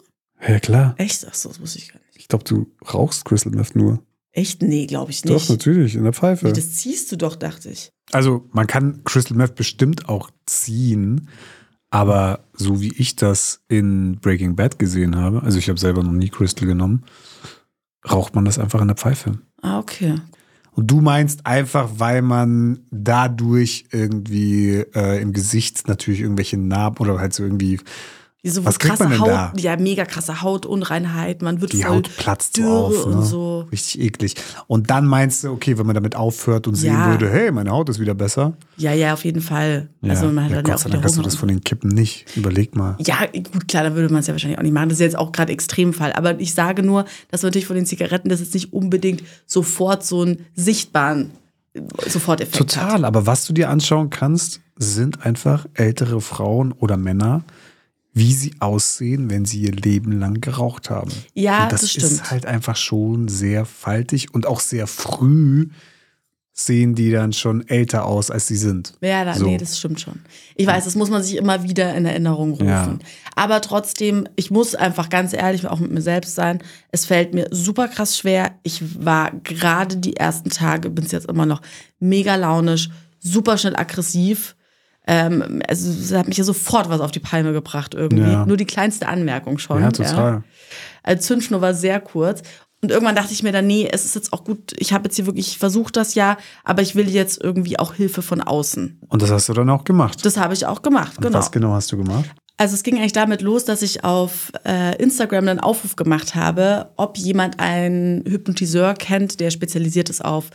ja, klar. Echt? Achso, das wusste ich gar nicht. Ich glaube, du rauchst Crystal Meth nur. Echt? Nee, glaube ich nicht. Doch, natürlich, in der Pfeife. Nee, das ziehst du doch, dachte ich. Also, man kann Crystal Meth bestimmt auch ziehen, aber so wie ich das in Breaking Bad gesehen habe, also ich habe selber noch nie Crystal genommen, raucht man das einfach in der Pfeife. Ah, okay. Und du meinst einfach, weil man dadurch irgendwie äh, im Gesicht natürlich irgendwelche Narben oder halt so irgendwie Diese Was kriegt krasse man denn Haut, da? ja, mega krasse Hautunreinheit. Man wird die voll Haut platzt so dürre auf. und Ne? so. Richtig eklig. Und dann meinst du, okay, wenn man damit aufhört und sehen Ja. würde, hey, meine Haut ist wieder besser. Ja, ja, auf jeden Fall. Also man hat ja, dann ja Gott auch sei wieder Dank hast du das von den Kippen nicht. Überleg mal. Ja, gut, klar, dann würde man es ja wahrscheinlich auch nicht machen. Das ist jetzt auch gerade Extremfall. Aber ich sage nur, dass man natürlich von den Zigaretten das jetzt nicht unbedingt sofort so einen sichtbaren äh, Soforteffekt hat. Total, aber was du dir anschauen kannst, sind einfach ältere Frauen oder Männer, wie sie aussehen, wenn sie ihr Leben lang geraucht haben. Ja, und das, das stimmt. ist halt einfach schon sehr faltig und auch sehr früh sehen die dann schon älter aus, als sie sind. Ja, da, So. nee, das stimmt schon. Ich weiß, das muss man sich immer wieder in Erinnerung rufen. Ja. Aber trotzdem, ich muss einfach ganz ehrlich auch mit mir selbst sein. Es fällt mir super krass schwer. Ich war gerade die ersten Tage, bin es jetzt immer noch mega launisch, super schnell aggressiv. Ähm, also es hat mich ja sofort was auf die Palme gebracht irgendwie. Ja. Nur die kleinste Anmerkung schon. Ja, total. Also Zündschnur war sehr kurz. Und irgendwann dachte ich mir dann, nee, es ist jetzt auch gut, ich habe jetzt hier wirklich, ich versuche das ja, aber ich will jetzt irgendwie auch Hilfe von außen. Und das hast du dann auch gemacht. Das habe ich auch gemacht, Und genau. Was genau hast du gemacht? Also es ging eigentlich damit los, dass ich auf äh, Instagram einen Aufruf gemacht habe, ob jemand einen Hypnotiseur kennt, der spezialisiert ist auf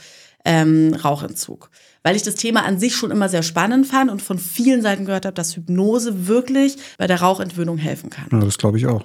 ähm, Rauchentzug. Weil ich das Thema an sich schon immer sehr spannend fand und von vielen Seiten gehört habe, dass Hypnose wirklich bei der Rauchentwöhnung helfen kann. Ja, das glaube ich auch.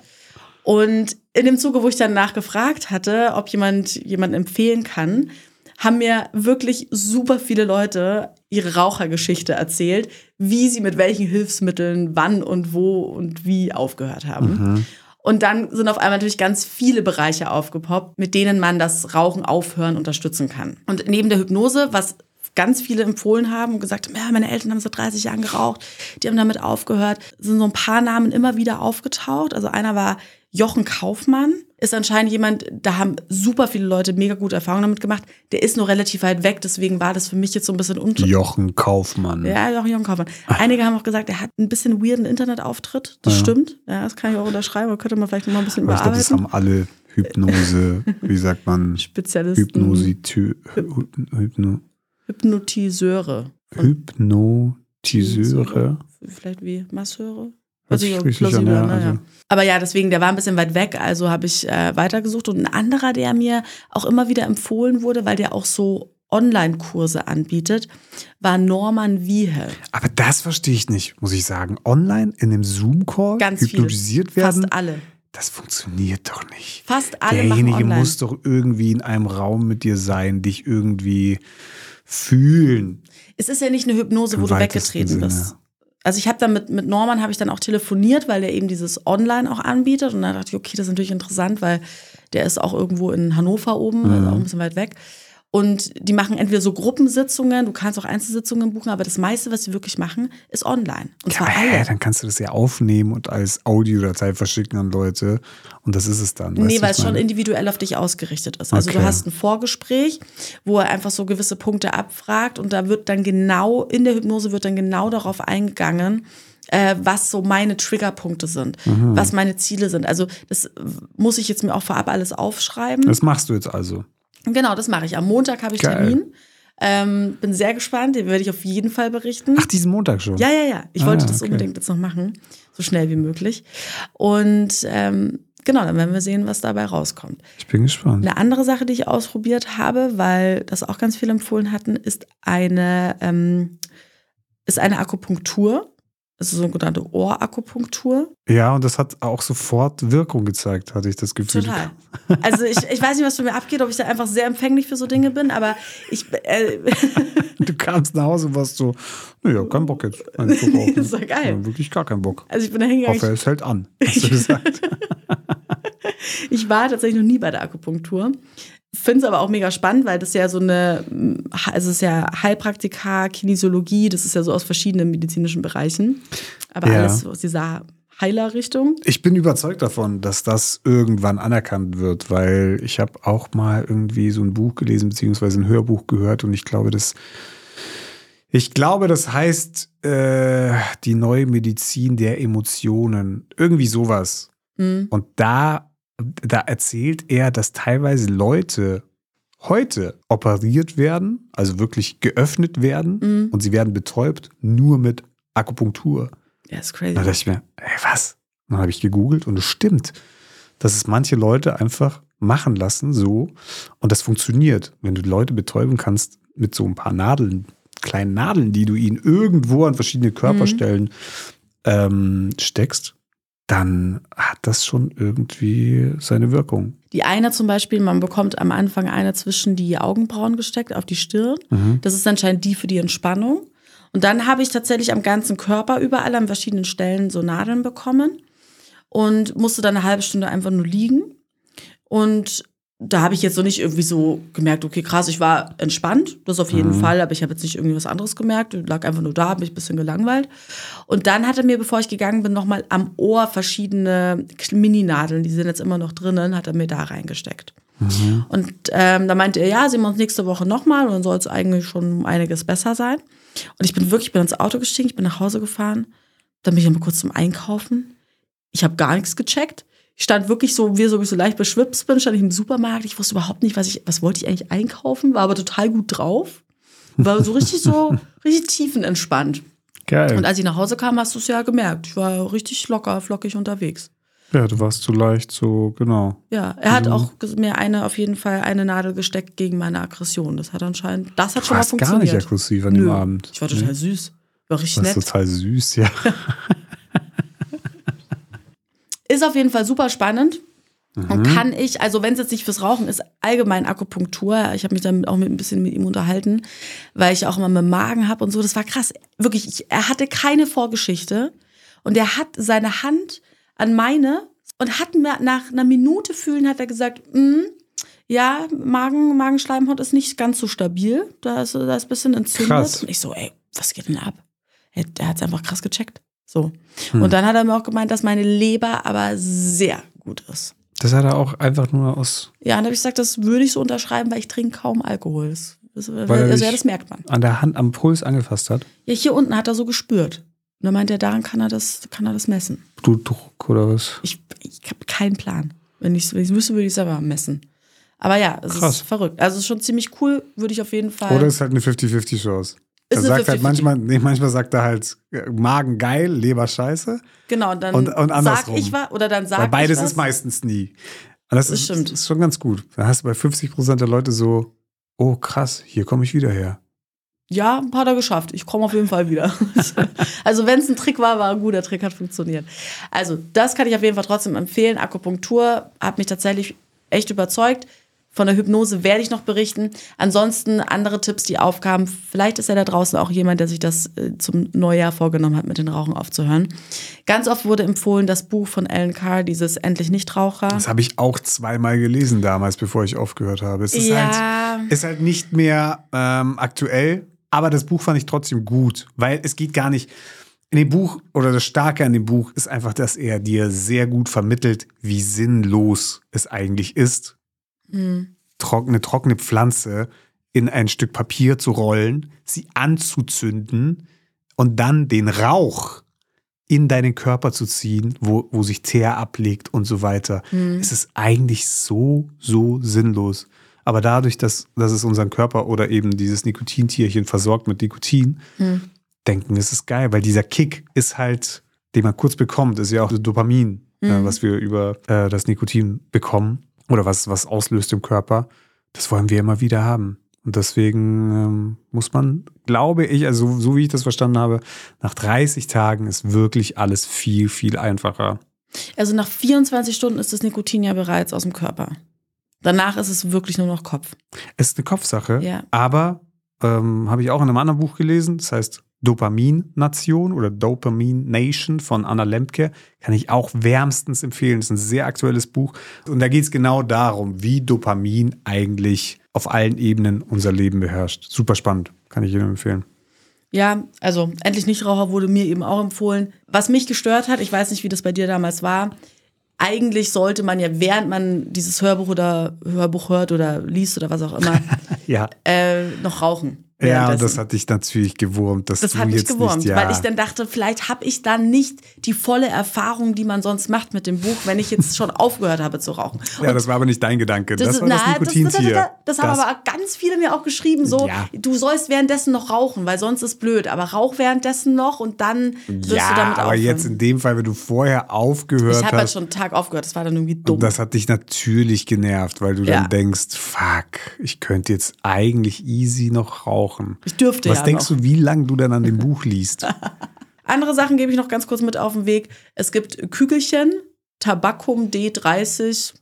Und in dem Zuge, wo ich dann nachgefragt hatte, ob jemand jemanden empfehlen kann, haben mir wirklich super viele Leute ihre Rauchergeschichte erzählt, wie sie mit welchen Hilfsmitteln wann und wo und wie aufgehört haben. Und dann sind auf einmal natürlich ganz viele Bereiche aufgepoppt, mit denen man das Rauchen aufhören unterstützen kann. Und neben der Hypnose, was ganz viele empfohlen haben und gesagt haben, ja, meine Eltern haben seit 30 Jahren geraucht, die haben damit aufgehört, sind so ein paar Namen immer wieder aufgetaucht. Also einer war Jochen Kaufmann, ist anscheinend jemand, da haben super viele Leute mega gute Erfahrungen damit gemacht. Der ist nur relativ weit weg, deswegen war das für mich jetzt so ein bisschen unter. Jochen Kaufmann. Ja, Jochen, Jochen Kaufmann. Einige haben auch gesagt, er hat ein bisschen weirden Internetauftritt. Das stimmt. Ja, das kann ich auch unterschreiben. Da könnte man vielleicht noch mal ein bisschen Aber ich glaube, das überarbeiten. haben alle Hypnose, wie sagt man? Spezialisten. Hypnositü Hypno Hypnotiseure. Hypnotiseure. Vielleicht wie Masseure. Also richtig an, plausibel, ja, naja. also. Aber ja, deswegen, der war ein bisschen weit weg, also habe ich äh, weitergesucht. Und ein anderer, der mir auch immer wieder empfohlen wurde, weil der auch so Online-Kurse anbietet, war Norman Wiehel. Aber das verstehe ich nicht, muss ich sagen. Online in einem Zoom-Call Ganz hypnotisiert viele. werden, Fast alle. das funktioniert doch nicht. Fast alle Derjenige muss doch irgendwie in einem Raum mit dir sein, dich irgendwie fühlen. Es ist ja nicht eine Hypnose, Im wo du weggetreten Sinne. bist. Also ich habe dann mit, mit Norman habe ich dann auch telefoniert, weil der eben dieses Online auch anbietet. Und dann dachte ich, okay, das ist natürlich interessant, weil der ist auch irgendwo in Hannover oben, also auch ein bisschen weit weg. Und die machen entweder so Gruppensitzungen, du kannst auch Einzelsitzungen buchen, aber das meiste, was sie wirklich machen, ist online. Und zwar Ja, alle. dann kannst du das ja aufnehmen und als Audiodatei verschicken an Leute. Und das ist es dann. Nee, du, weil es schon individuell auf dich ausgerichtet ist. Also du Okay. hast ein Vorgespräch, wo er einfach so gewisse Punkte abfragt und da wird dann genau, in der Hypnose wird dann genau darauf eingegangen, äh, was so meine Triggerpunkte sind, Mhm. was meine Ziele sind. Also das muss ich jetzt mir auch vorab alles aufschreiben. Das machst du jetzt also. Genau, das mache ich. Am Montag habe ich Geil. Termin. Ähm, bin sehr gespannt, den werde ich auf jeden Fall berichten. Ach, diesen Montag schon. Ja, ja, ja. Ich Ah, wollte das okay. unbedingt jetzt noch machen, so schnell wie möglich. Und ähm, genau, dann werden wir sehen, was dabei rauskommt. Ich bin gespannt. Eine andere Sache, die ich ausprobiert habe, weil das auch ganz viele empfohlen hatten, ist eine, ähm, ist eine Akupunktur. Das ist sogenannte Ohrakupunktur. Ja, und das hat auch sofort Wirkung gezeigt, hatte ich das Gefühl. Total. Also ich, ich weiß nicht, was bei mir abgeht, ob ich da einfach sehr empfänglich für so Dinge bin, aber ich äh, Du kamst nach Hause und warst so, naja, kein Bock jetzt. Das ist doch geil. Ja, wirklich gar keinen Bock. also ich bin da hingegangen. Hoffe, es hält an, hast du gesagt. Ich war tatsächlich noch nie bei der Akupunktur. Finde es aber auch mega spannend, weil das ja so eine, also es ist ja Heilpraktika, Kinesiologie, das ist ja so aus verschiedenen medizinischen Bereichen. Aber Ja. alles aus dieser Heilerrichtung. Ich bin überzeugt davon, dass das irgendwann anerkannt wird, weil ich habe auch mal irgendwie so ein Buch gelesen, beziehungsweise ein Hörbuch gehört und ich glaube, das ich glaube, das heißt äh, die neue Medizin der Emotionen. Irgendwie sowas. Mhm. Und da, da erzählt er, dass teilweise Leute heute operiert werden, also wirklich geöffnet werden Mhm. und sie werden betäubt nur mit Akupunktur. Ja, ist crazy. Da dachte ich mir, ey, was? Und dann habe ich gegoogelt und es stimmt, dass es manche Leute einfach machen lassen so und das funktioniert. Wenn du Leute betäuben kannst mit so ein paar Nadeln, kleinen Nadeln, die du ihnen irgendwo an verschiedene Körperstellen ähm, steckst, dann hat das schon irgendwie seine Wirkung. Die eine zum Beispiel, man bekommt am Anfang eine zwischen die Augenbrauen gesteckt, auf die Stirn. Mhm. Das ist anscheinend die für die Entspannung. Und dann habe ich tatsächlich am ganzen Körper überall an verschiedenen Stellen so Nadeln bekommen und musste dann eine halbe Stunde einfach nur liegen. Und da habe ich jetzt so nicht irgendwie so gemerkt, okay, krass, ich war entspannt, das auf jeden Fall, aber ich habe jetzt nicht irgendwie was anderes gemerkt, ich lag einfach nur da, habe mich ein bisschen gelangweilt. Und dann hat er mir, bevor ich gegangen bin, nochmal am Ohr verschiedene Mini-Nadeln, die sind jetzt immer noch drinnen, hat er mir da reingesteckt. Und ähm, da meinte er, ja, sehen wir uns nächste Woche nochmal und dann soll es eigentlich schon einiges besser sein. Und ich bin wirklich, ich bin ins Auto gestiegen, ich bin nach Hause gefahren, dann bin ich mal kurz zum Einkaufen. Ich habe gar nichts gecheckt. Ich stand wirklich so, wie so, wie ich so leicht beschwipst bin, stand ich im Supermarkt. Ich wusste überhaupt nicht, was ich, was wollte ich eigentlich einkaufen, war aber total gut drauf. War so richtig so, richtig tiefenentspannt. Geil. Und als ich nach Hause kam, hast du es ja gemerkt. Ich war richtig locker, flockig unterwegs. ja, du warst so leicht, so, genau. Ja, er hat auch ges- mir eine, auf jeden Fall eine Nadel gesteckt gegen meine Aggression. Das hat anscheinend, das hat Du schon mal warst gar funktioniert. nicht aggressiv an dem Nö. Abend. Ich war total süß. War richtig nett. total süß, ja. Ist auf jeden Fall super spannend. Mhm. Und kann ich, also wenn es jetzt nicht fürs Rauchen ist, allgemein Akupunktur. Ich habe mich dann auch mit, ein bisschen mit ihm unterhalten, weil ich auch immer mit dem Magen habe und so. Das war krass. Wirklich, ich, er hatte keine Vorgeschichte und er hat seine Hand an meine und hat mir nach einer Minute fühlen, hat er gesagt, "Mm, ja, Magen, Magenschleimhaut ist nicht ganz so stabil. Da ist, da ist ein bisschen entzündet. Krass. Und ich so, ey, was geht denn ab? Er, er hat es einfach krass gecheckt. So. Hm. Und dann hat er mir auch gemeint, dass meine Leber aber sehr gut ist. Das hat er auch einfach nur aus Ja, und dann habe ich gesagt, das würde ich so unterschreiben, weil ich trinke kaum Alkohol. Das, das, Weil also ja, das merkt man. an der Hand am Puls angefasst hat. Ja, hier unten hat er so gespürt. Und dann meint er, daran kann er das, kann er das messen. Blutdruck oder was? Ich, ich habe keinen Plan. Wenn ich es wüsste, würde ich es selber messen. Aber ja, es Krass. ist verrückt. Also es ist schon ziemlich cool, würde ich auf jeden Fall. Oder ist halt eine 50-50-Chance. Er sagt halt 50-50. manchmal, nee, manchmal sagt er halt äh, Magen geil, Leber scheiße. genau, und dann Und- und sag andersrum. ich was oder dann sag Weil beides ist meistens nie. Und das, Das ist, stimmt. ist schon ganz gut. Da hast du bei 50 Prozent der Leute so, oh krass, hier komme ich wieder her. Ja, hat er geschafft. Ich komme auf jeden Fall wieder. also wenn es ein Trick war, war ein guter Trick, hat funktioniert. Also das kann ich auf jeden Fall trotzdem empfehlen. Akupunktur hat mich tatsächlich echt überzeugt. Von der Hypnose werde ich noch berichten. Ansonsten andere Tipps, die aufkamen. Vielleicht ist ja da draußen auch jemand, der sich das äh, zum Neujahr vorgenommen hat, mit den Rauchen aufzuhören. Ganz oft wurde empfohlen das Buch von Alan Carr, dieses Endlich Nichtraucher. Das habe ich auch zweimal gelesen damals, bevor ich aufgehört habe. Es ist, Ja. halt, ist halt nicht mehr ähm, aktuell, aber das Buch fand ich trotzdem gut, weil es geht gar nicht. In dem Buch oder das Starke an dem Buch ist einfach, dass er dir sehr gut vermittelt, wie sinnlos es eigentlich ist, trockene, trockene Pflanze in ein Stück Papier zu rollen, sie anzuzünden und dann den Rauch in deinen Körper zu ziehen, wo, wo sich Teer ablegt und so weiter. Es ist eigentlich so, so sinnlos. Aber dadurch, dass, dass es unseren Körper oder eben dieses Nikotintierchen versorgt mit Nikotin, denken, es ist geil, weil dieser Kick ist halt, den man kurz bekommt, ist ja auch das Dopamin, äh, was wir über äh, das Nikotin bekommen oder was, was auslöst im Körper. Das wollen wir immer wieder haben. Und deswegen ähm, muss man, glaube ich, also so wie ich das verstanden habe, nach 30 Tagen ist wirklich alles viel, viel einfacher. Also nach 24 Stunden ist das Nikotin ja bereits aus dem Körper. Danach ist es wirklich nur noch Kopf. Es ist eine Kopfsache, Ja. aber ähm, habe ich auch in einem anderen Buch gelesen, das heißt Dopamin-Nation oder Dopamin Nation von Anna Lemke, kann ich auch wärmstens empfehlen. Das ist ein sehr aktuelles Buch. Und da geht es genau darum, wie Dopamin eigentlich auf allen Ebenen unser Leben beherrscht. Super spannend, kann ich jedem empfehlen. Ja, also endlich Nichtraucher wurde mir eben auch empfohlen. Was mich gestört hat, ich weiß nicht, wie das bei dir damals war. Eigentlich sollte man ja, während man dieses Hörbuch oder Hörbuch hört oder liest oder was auch immer, Ja. äh, noch rauchen. Ja, und das hat dich natürlich gewurmt. Dass Das hat mich jetzt gewurmt, nicht, ja. weil ich dann dachte, vielleicht habe ich dann nicht die volle Erfahrung, die man sonst macht mit dem Buch, wenn ich jetzt schon aufgehört habe zu rauchen. Ja, das war aber nicht dein Gedanke. Das, ist- war das na, Nikotintier. Das, das, das, haben aber ganz viele mir auch geschrieben, so, Ja. du sollst währenddessen noch rauchen, weil sonst ist blöd, aber rauch währenddessen noch und dann wirst ja, du damit aber aufhören. jetzt in dem Fall, wenn du vorher aufgehört ich habe halt hast, schon einen Tag aufgehört, das war dann irgendwie dumm. und das hat dich natürlich genervt, weil du dann denkst, fuck, ich könnte jetzt eigentlich easy noch rauchen. Ich dürfte Was ja denkst noch. du, wie lange du dann an dem Buch liest? Andere Sachen gebe ich noch ganz kurz mit auf den Weg. Es gibt Kügelchen, Tabakum D30,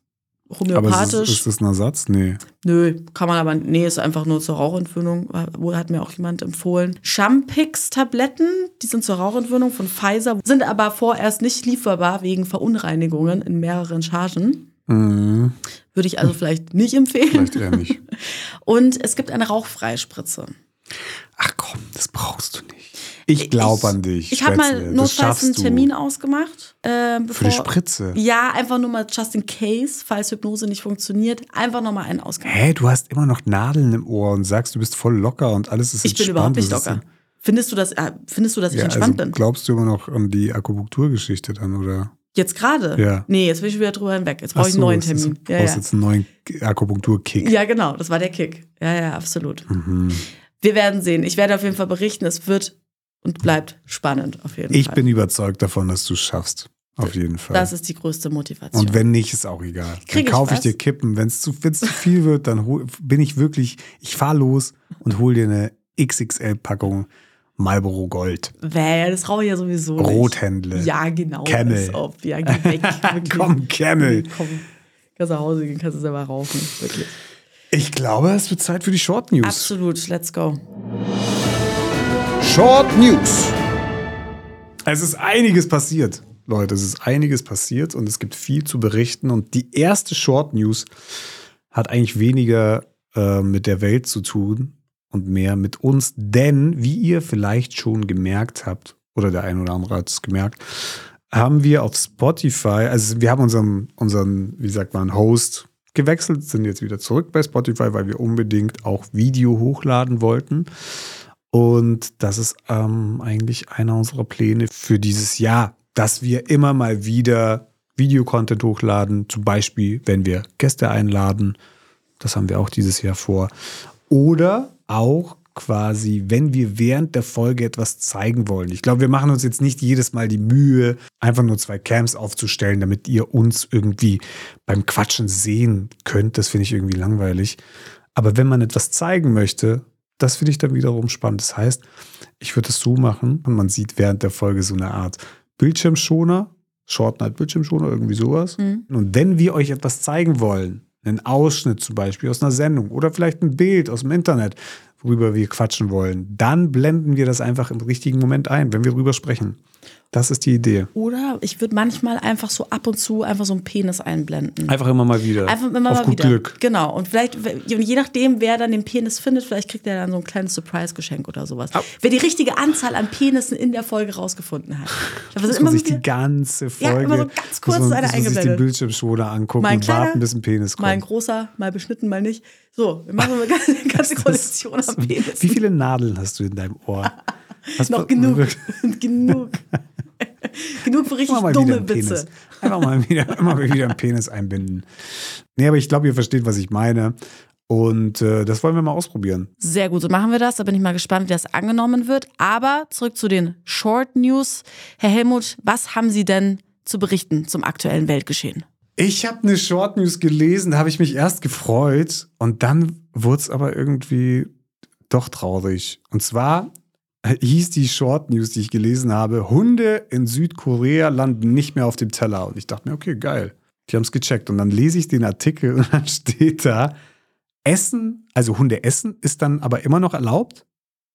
aber homöopathisch. ist, ist das ein Ersatz? Nee. Nö, kann man aber, nee, ist einfach nur zur Rauchentwöhnung, wo hat mir auch jemand empfohlen. Champix-Tabletten, die sind zur Rauchentwöhnung von Pfizer, sind aber vorerst nicht lieferbar wegen Verunreinigungen in mehreren Chargen. Mhm, Würde ich also vielleicht nicht empfehlen. vielleicht eher nicht. Und es gibt eine Rauchfreispritze. Ach komm, das brauchst du nicht. Ich glaube an dich. Ich habe mal notfalls einen du. Termin ausgemacht. Äh, Für die Spritze. Ja, einfach nur mal just in case, falls Hypnose nicht funktioniert. Einfach noch mal einen ausgemacht. Hä, du hast immer noch Nadeln im Ohr und sagst, du bist voll locker und alles ist Ich bin entspannt. überhaupt nicht locker. Findest du das, äh, findest du, dass ich Ja, entspannt also bin? glaubst du immer noch an die Akupunkturgeschichte dann, oder? Jetzt gerade? Ja. Nee, jetzt bin ich wieder drüber hinweg. Jetzt brauche ich einen neuen Termin. Du Ja, brauchst ja. jetzt einen neuen Akupunkturkick. ja, genau, das war der Kick. Ja, ja, absolut. Mhm. Wir werden sehen. Ich werde auf jeden Fall berichten. Es wird und bleibt spannend auf jeden Ich Fall. bin überzeugt davon, dass du es schaffst. Auf jeden Fall. das ist die größte Motivation. und wenn nicht, ist auch egal. Krieg dann ich kaufe ich was? dir Kippen. Wenn es zu, zu viel wird, dann hol, bin ich wirklich, ich fahre los und hol dir eine XXL-Packung Marlboro Gold. Wäh, das rauche ich ja sowieso nicht. Rothändle. Ja, genau. Camel. Ob. Ja, geh weg. Komm, Camel. Komm. Kannst nach Hause gehen, kannst du selber rauchen. Wirklich. Ich glaube, es wird Zeit für die Short News. Absolut. Let's go. Short News. Es ist einiges passiert, Leute. Es ist einiges passiert und es gibt viel zu berichten. Und die erste Short News hat eigentlich weniger äh, mit der Welt zu tun und mehr mit uns. Denn, wie ihr vielleicht schon gemerkt habt, oder der ein oder andere hat es gemerkt, haben wir auf Spotify, also wir haben unseren, unseren, wie sagt man, Host gewechselt, sind jetzt wieder zurück bei Spotify, weil wir unbedingt auch Video hochladen wollten. Und das ist ähm, eigentlich einer unserer Pläne für dieses Jahr, dass wir immer mal wieder Videocontent hochladen, zum Beispiel, wenn wir Gäste einladen. Das haben wir auch dieses Jahr vor. Oder auch quasi, wenn wir während der Folge etwas zeigen wollen. Ich glaube, wir machen uns jetzt nicht jedes Mal die Mühe, einfach nur zwei Cams aufzustellen, damit ihr uns irgendwie beim Quatschen sehen könnt. Das finde ich irgendwie langweilig. Aber wenn man etwas zeigen möchte, das finde ich dann wiederum spannend. Das heißt, ich würde es so machen und man sieht während der Folge so eine Art Bildschirmschoner, Short Night Bildschirmschoner, irgendwie sowas. Und wenn wir euch etwas zeigen wollen, einen Ausschnitt zum Beispiel aus einer Sendung oder vielleicht ein Bild aus dem Internet, worüber wir quatschen wollen, dann blenden wir das einfach im richtigen Moment ein, wenn wir drüber sprechen. Das ist die Idee. Oder ich würde manchmal einfach so ab und zu einfach so einen Penis einblenden. Einfach immer mal wieder. Einfach immer Auf mal gut wieder. Glück. Genau. Und vielleicht, je nachdem, wer dann den Penis findet, vielleicht kriegt er dann so ein kleines Surprise-Geschenk oder sowas. Wer die richtige Anzahl an Penissen in der Folge rausgefunden hat. Das ist immer sich wieder, die ganze Folge, Ja, immer so ganz kurz muss man, muss man sich die eingeblendet. Bildschirmschoner angucken ein und warten, kleiner, bis ein Penis kommt. mal ein großer, mal beschnitten, mal nicht. So, wir machen eine ganze, eine ganze Kollektion an Penissen. Wie viele Nadeln hast du in deinem Ohr? Hast Noch genug. genug. genug für richtig dumme Witze. Penis. Einfach mal wieder, immer mal wieder einen Penis einbinden. Nee, aber ich glaube, ihr versteht, was ich meine. Und äh, das wollen wir mal ausprobieren. Sehr gut, so machen wir das. Da bin ich mal gespannt, wie das angenommen wird. Aber zurück zu den Short News. Herr Helmut, was haben Sie denn zu berichten zum aktuellen Weltgeschehen? Ich habe eine Short News gelesen, da habe ich mich erst gefreut und dann wurde es aber irgendwie doch traurig. Und zwar hieß die Short News, die ich gelesen habe, Hunde in Südkorea landen nicht mehr auf dem Teller. Und ich dachte mir, okay, geil. Die haben es gecheckt. Und dann lese ich den Artikel und dann steht da, Essen, also Hunde essen, ist dann aber immer noch erlaubt.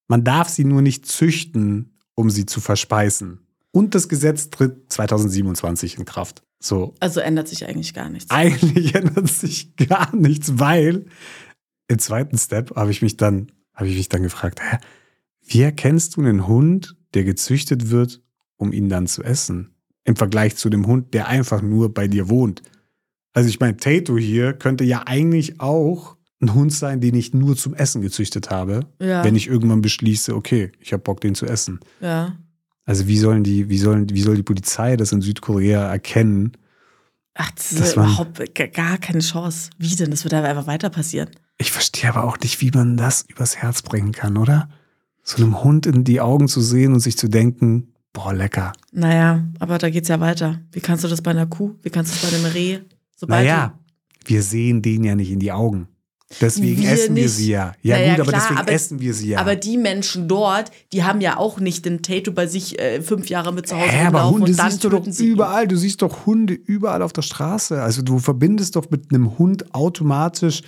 Man darf sie nur nicht züchten, um sie zu verspeisen. Und das Gesetz tritt 2027 in Kraft. So, Also ändert sich eigentlich gar nichts. eigentlich ändert sich gar nichts, weil im zweiten Step habe ich mich dann, habe ich mich dann gefragt, hä, wie erkennst du einen Hund, der gezüchtet wird, um ihn dann zu essen? Im Vergleich zu dem Hund, der einfach nur bei dir wohnt. Also ich meine, Tato hier könnte ja eigentlich auch ein Hund sein, den ich nur zum Essen gezüchtet habe, Ja. wenn ich irgendwann beschließe, okay, ich habe Bock, den zu essen. Ja. Also wie sollen die, wie sollen, wie soll die Polizei das in Südkorea erkennen? Ach, das Das ist überhaupt gar- keine Chance. Wie denn? Das wird aber einfach weiter passieren. Ich verstehe aber auch nicht, wie man das übers Herz bringen kann, oder? So einem Hund in die Augen zu sehen und sich zu denken, boah, lecker. Naja, aber da geht's ja weiter. Wie kannst du das bei einer Kuh? Wie kannst du es bei einem Reh? Sobald Naja, wir sehen denen ja nicht in die Augen. Deswegen Wir essen wir nicht. sie ja. Ja Naja, gut, aber klar, deswegen aber- essen wir sie ja. Aber die Menschen dort, die haben ja auch nicht den Tattoo bei sich äh, fünf Jahre mit zu Hause Hä, aber Hunde und dann siehst du doch sie ihn. überall. Du siehst doch Hunde überall auf der Straße. Also du verbindest doch mit einem Hund automatisch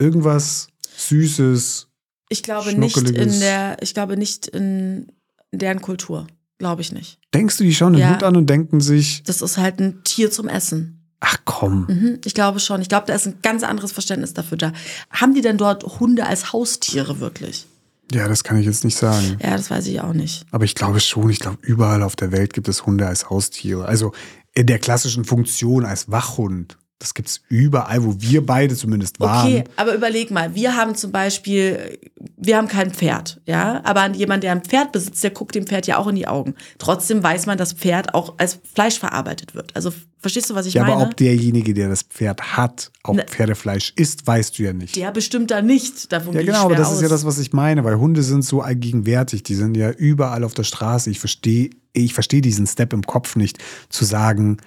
irgendwas Süßes. Ich glaube nicht in der, ich glaube nicht in deren Kultur. Glaube ich nicht. Denkst du, die schauen den Ja. Hund an und denken sich, Das ist halt ein Tier zum Essen. Ach komm, Mhm, ich glaube schon. Ich glaube, da ist ein ganz anderes Verständnis dafür da. Haben die denn dort Hunde als Haustiere wirklich? Ja, das kann ich jetzt nicht sagen. Ja, das weiß ich auch nicht. Aber ich glaube schon, ich glaube, überall auf der Welt gibt es Hunde als Haustiere. Also in der klassischen Funktion als Wachhund. Das gibt es überall, wo wir beide zumindest waren. Okay, aber überleg mal, wir haben zum Beispiel, wir haben kein Pferd, ja, aber jemand, der ein Pferd besitzt, der guckt dem Pferd ja auch in die Augen. Trotzdem weiß man, dass Pferd auch als Fleisch verarbeitet wird. Also verstehst du, was ich ja, meine? aber ob derjenige, der das Pferd hat, auch Ne. Pferdefleisch isst, weißt du ja nicht. der bestimmt da nicht. Davon Ja, genau, aber das aus. ist ja das, was ich meine, weil Hunde sind so allgegenwärtig, die sind ja überall auf der Straße. Ich verstehe, ich verstehe diesen Step im Kopf nicht, zu sagen,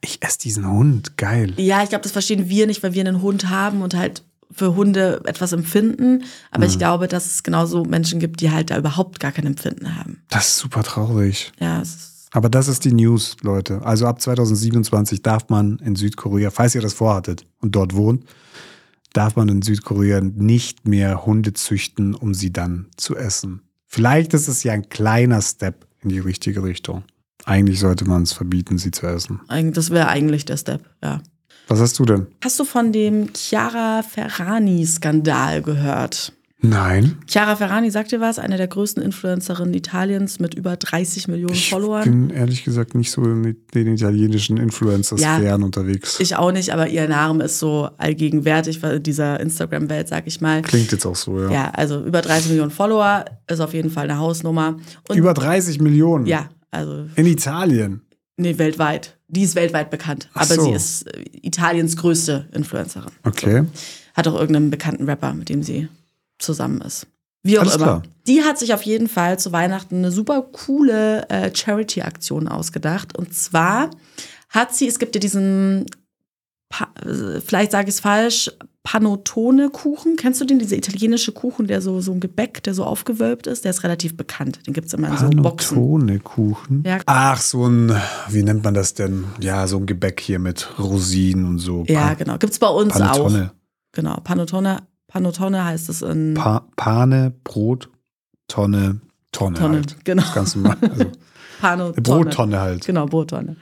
ich esse diesen Hund, geil. Ja, ich glaube, das verstehen wir nicht, weil wir einen Hund haben und halt für Hunde etwas empfinden. Aber Mhm. ich glaube, dass es genauso Menschen gibt, die halt da überhaupt gar kein Empfinden haben. Das ist super traurig. Ja, es ist, Aber das ist die News, Leute. Also ab 2027 darf man in Südkorea, falls ihr das vorhattet und dort wohnt, darf man in Südkorea nicht mehr Hunde züchten, um sie dann zu essen. Vielleicht ist es ja ein kleiner Step in die richtige Richtung. Eigentlich sollte man es verbieten, sie zu essen. das wäre eigentlich der Step, ja. Was hast du denn? Hast du von dem Chiara Ferrani-Skandal gehört? Nein. Chiara Ferrani, sagt dir was? Eine der größten Influencerinnen Italiens mit über 30 Millionen Ich Followern. bin ehrlich gesagt nicht so in den italienischen Influencer-Sphären unterwegs. Ich auch nicht, aber ihr Name ist so allgegenwärtig in dieser Instagram-Welt, sag ich mal. Klingt jetzt auch so, ja. Ja, also über 30 Millionen Follower ist auf jeden Fall eine Hausnummer. Und Über 30 Millionen. ja, also In Italien. nee, weltweit. Die ist weltweit bekannt, Ach aber so. sie ist äh, Italiens größte Influencerin. Okay. Hat auch irgendeinen bekannten Rapper, mit dem sie zusammen ist. Wie auch Alles immer. klar. Die hat sich auf jeden Fall zu Weihnachten eine super coole äh, Charity-Aktion ausgedacht. Und zwar hat sie, es gibt ja diesen, pa äh, vielleicht sage ich es falsch, Panettone-Kuchen. Kennst du den? Dieser italienische Kuchen, der so, so ein Gebäck, der so aufgewölbt ist, der ist relativ bekannt. Den gibt es immer in so Boxen. Panettone-Kuchen. Ja. Ach, so ein, wie nennt man das denn? Ja, so ein Gebäck hier mit Rosinen und so. Ja, genau. Gibt es bei uns auch. Panettone. Genau. Panettone, Panettone heißt es in Pa Pane, Brot, Tonne, Tonne, Tonne. halt. Genau. Das Ganze. Also, Panettone. Brottonne halt. Genau, Brottonne.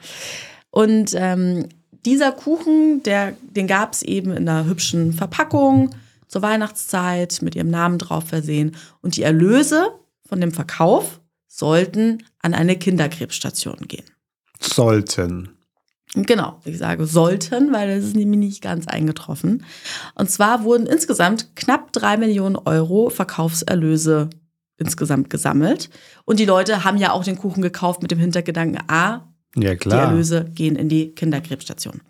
Und ähm, dieser Kuchen, der, den gab es eben in einer hübschen Verpackung zur Weihnachtszeit mit ihrem Namen drauf versehen. Und die Erlöse von dem Verkauf sollten an eine Kinderkrebsstation gehen. Sollten. Genau, ich sage sollten, weil das ist nämlich nicht ganz eingetroffen. Und zwar wurden insgesamt knapp drei Millionen Euro Verkaufserlöse insgesamt gesammelt. Und die Leute haben ja auch den Kuchen gekauft mit dem Hintergedanken, A, Ja, die klar. Erlöse gehen in die Kinderkrebsstation.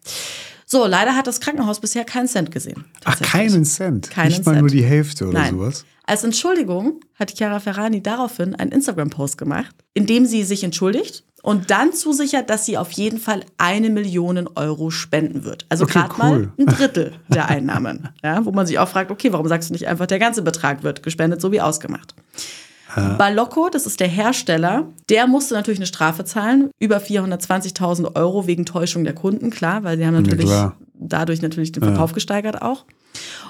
So, leider hat das Krankenhaus bisher keinen Cent gesehen. Ach, keinen Cent. Keinen Nicht mal Cent. nur die Hälfte oder Nein. sowas. Als Entschuldigung hat Chiara Ferrani daraufhin einen Instagram-Post gemacht, in dem sie sich entschuldigt und dann zusichert, dass sie auf jeden Fall eine Million Euro spenden wird. Also Okay, gerade cool. mal ein Drittel der Einnahmen. ja, wo man sich auch fragt, okay, warum sagst du nicht einfach, der ganze Betrag wird gespendet, so wie ausgemacht. Balocco, das ist der Hersteller, der musste natürlich eine Strafe zahlen, über 420.000 Euro wegen Täuschung der Kunden, klar, weil sie haben natürlich klar. dadurch natürlich den Verkauf gesteigert auch.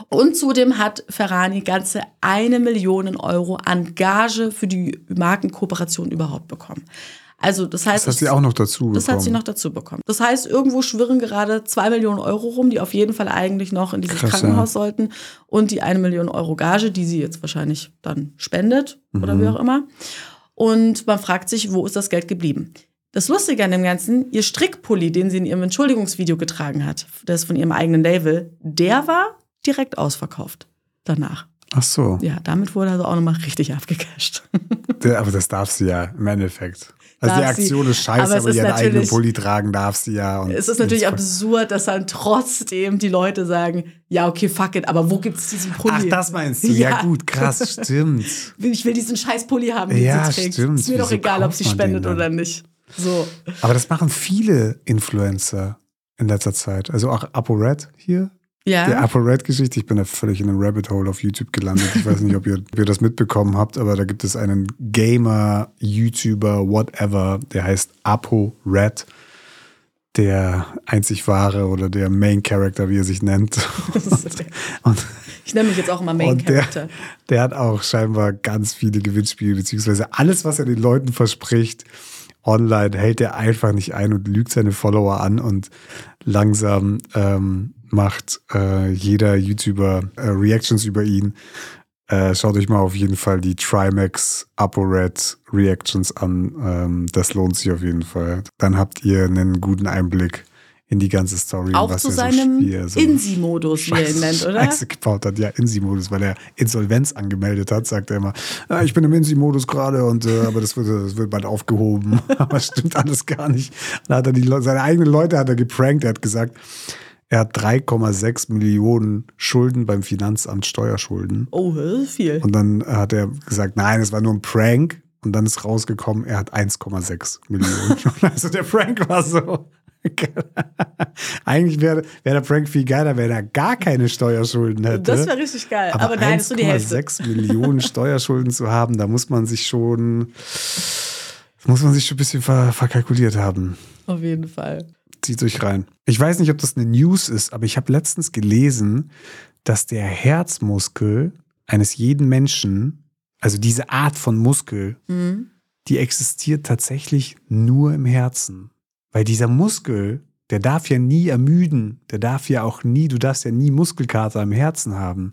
Und zudem hat Ferrani ganze eine Million Euro an Gage für die Markenkooperation überhaupt bekommen. Also das heißt, Das hat sie auch noch dazu das hat sie bekommen. noch dazu bekommen. Das heißt, irgendwo schwirren gerade zwei Millionen Euro rum, die auf jeden Fall eigentlich noch in dieses Krass, Krankenhaus sollten. Und die eine Million Euro Gage, die sie jetzt wahrscheinlich dann spendet oder Mhm. wie auch immer. Und man fragt sich, wo ist das Geld geblieben? Das Lustige an dem Ganzen, ihr Strickpulli, den sie in ihrem Entschuldigungsvideo getragen hat, das ist von ihrem eigenen Label, der war direkt ausverkauft danach. Ach so. Ja, damit wurde also auch nochmal richtig abgecasht. Aber das darf sie ja im Endeffekt. Also die Darf sie. Aktion ist scheiße, Aber aber, ihren eigenen Pulli tragen darf sie ja. Und Es ist natürlich absurd, dass dann trotzdem die Leute sagen, ja, okay, fuck it, aber wo gibt es diesen Pulli? Ach, das meinst du? Ja, Ja. gut, krass, stimmt. Ich will diesen scheiß Pulli haben, den Ja, sie trägt. stimmt. Ist mir doch Wieso egal, ob sie spendet oder nicht. So. Aber das machen viele Influencer in letzter Zeit. Also auch ApoRed hier. Die Ja. ApoRed-Geschichte, ich bin da völlig in einem Rabbit Hole auf YouTube gelandet. Ich weiß nicht, ob ihr, ob ihr das mitbekommen habt, aber da gibt es einen Gamer, YouTuber, whatever, der heißt ApoRed. Der einzig wahre oder der Main Character, wie er sich nennt. Und, Ich nenne mich jetzt auch immer Main und der, Character. der hat auch scheinbar ganz viele Gewinnspiele, beziehungsweise alles, was er den Leuten verspricht, online hält er einfach nicht ein und lügt seine Follower an und langsam ähm, macht äh, jeder YouTuber äh, Reactions über ihn Äh, schaut euch mal auf jeden Fall die Trimax ApoRed Reactions an. Ähm, das lohnt sich auf jeden Fall. Dann habt ihr einen guten Einblick in die ganze Story. Auch was zu seinem so, wie er so Insi-Modus, wie er ihn nennt, oder? Scheiße gebaut hat. Ja, Insi-Modus, weil er Insolvenz angemeldet hat, sagt er immer, ah, ich bin im Insi-Modus gerade und äh, aber das wird, das wird bald aufgehoben. aber stimmt alles gar nicht. Dann hat er die, seine eigenen Leute hat er geprankt. Er hat gesagt, er hat 3,6 Millionen Schulden beim Finanzamt Steuerschulden. Oh, das ist viel. Und dann hat er gesagt, nein, es war nur ein Prank. Und dann ist rausgekommen, er hat 1,6 Millionen. also der Prank war so. Eigentlich wäre wär der Prank viel geiler, wenn er gar keine Steuerschulden hätte. Das wäre richtig geil. Aber, nein, das ist nur die Hälfte. 1,6 Millionen Steuerschulden zu haben, da muss man sich schon, muss man sich schon ein bisschen ver, verkalkuliert haben. Auf jeden Fall. Zieht euch rein. Ich weiß nicht, ob das eine News ist, aber ich habe letztens gelesen, dass der Herzmuskel eines jeden Menschen, also diese Art von Muskel, Mhm. die existiert tatsächlich nur im Herzen. Weil dieser Muskel, der darf ja nie ermüden, der darf ja auch nie, du darfst ja nie Muskelkater im Herzen haben.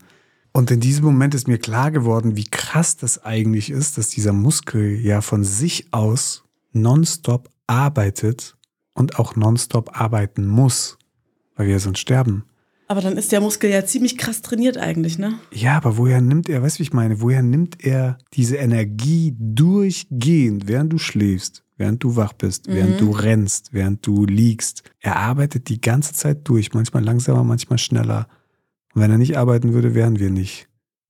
Und in diesem Moment ist mir klar geworden, wie krass das eigentlich ist, dass dieser Muskel ja von sich aus nonstop arbeitet und auch nonstop arbeiten muss, weil wir sonst sterben. Aber dann ist der Muskel ja ziemlich krass trainiert eigentlich, ne? Ja, aber woher nimmt er, weißt du, wie ich meine, woher nimmt er diese Energie durchgehend, während du schläfst, während du wach bist, während du rennst, während du liegst? Er arbeitet die ganze Zeit durch, manchmal langsamer, manchmal schneller. Und wenn er nicht arbeiten würde, wären wir nicht.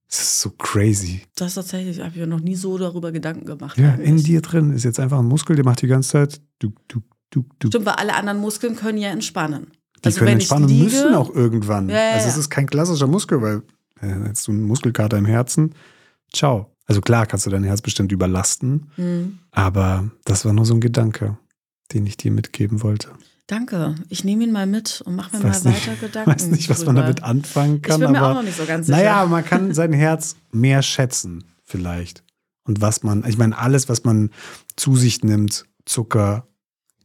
Das ist so crazy. Das tatsächlich, habe ich mir noch nie so darüber Gedanken gemacht. Ja, eigentlich. in dir drin ist jetzt einfach ein Muskel, der macht die ganze Zeit du, du, du, du. Stimmt, weil alle anderen Muskeln können ja entspannen. Die also können entspannen ich liege, müssen auch irgendwann. Ja, ja, also es ist kein klassischer Muskel, weil äh, jetzt so ein Muskelkater im Herzen, ciao. Also klar kannst du dein Herz bestimmt überlasten, Hm, aber das war nur so ein Gedanke, den ich dir mitgeben wollte. danke. Ich nehme ihn mal mit und mache mir mal nicht- weiter Gedanken. weiß nicht, was man drüber. damit anfangen kann, Ich bin mir aber auch noch nicht so ganz sicher. naja, man kann sein Herz mehr schätzen vielleicht. Und was man, ich meine, alles, was man zu sich nimmt, Zucker,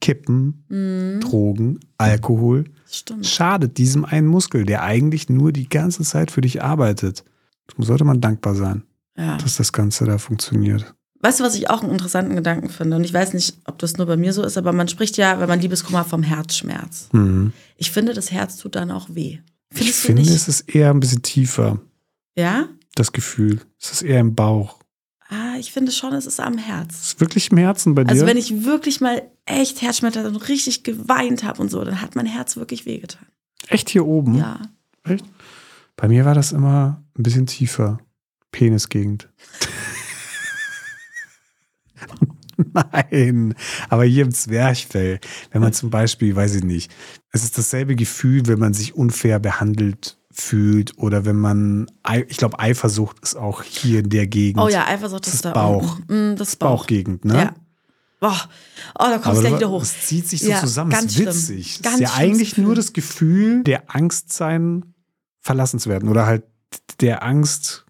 Kippen, Mhm, Drogen, Alkohol, stimmt. schadet diesem einen Muskel, der eigentlich nur die ganze Zeit für dich arbeitet. Darum sollte man dankbar sein, Ja. dass das Ganze da funktioniert. Weißt du, was ich auch einen interessanten Gedanken finde? Und ich weiß nicht, ob das nur bei mir so ist, aber man spricht ja, wenn man Liebeskummer vom Herzschmerz. Mhm. Ich finde, das Herz tut dann auch weh. Ich Findest du finde, nicht? es ist eher ein bisschen tiefer, Ja? das Gefühl. Es ist eher im Bauch. Ah, ich finde schon, es ist am Herz. Es ist wirklich im Herzen bei dir. Also wenn ich wirklich mal echt Herzschmerzen hatte und richtig geweint habe und so, dann hat mein Herz wirklich wehgetan. Echt hier oben? Ja. Echt? Bei mir war das immer ein bisschen tiefer. Penisgegend. Nein, aber hier im Zwerchfell, wenn man zum Beispiel, weiß ich nicht, es ist dasselbe Gefühl, wenn man sich unfair behandelt fühlt oder wenn man, ich glaube, Eifersucht ist auch hier in der Gegend. Oh ja, Eifersucht Das ist da Bauch. Mm, das ist Bauch. Bauchgegend, ne? Ja. Boah. Oh, da kommst du gleich wieder hoch. es zieht sich so Ja, zusammen, ganz ist schlimm. witzig. Es Ganz ist ja eigentlich nur Gefühl. das Gefühl der Angst sein, verlassen zu werden oder halt der Angst,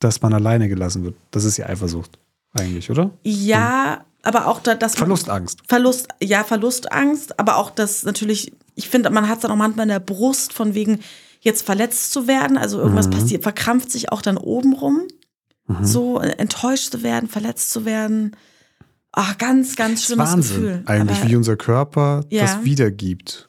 dass man alleine gelassen wird. Das ist ja Eifersucht eigentlich, oder? Ja, aber auch da, dass Verlustangst. Verlust, ja, Verlustangst, aber auch das natürlich, ich finde, man hat es dann auch manchmal in der Brust, von wegen jetzt verletzt zu werden. Also irgendwas Mhm. passiert, verkrampft sich auch dann obenrum. Mhm. So enttäuscht zu werden, verletzt zu werden. Ach, ganz, ganz schlimmes Wahnsinn, Gefühl. eigentlich, aber wie unser Körper Ja. das wiedergibt.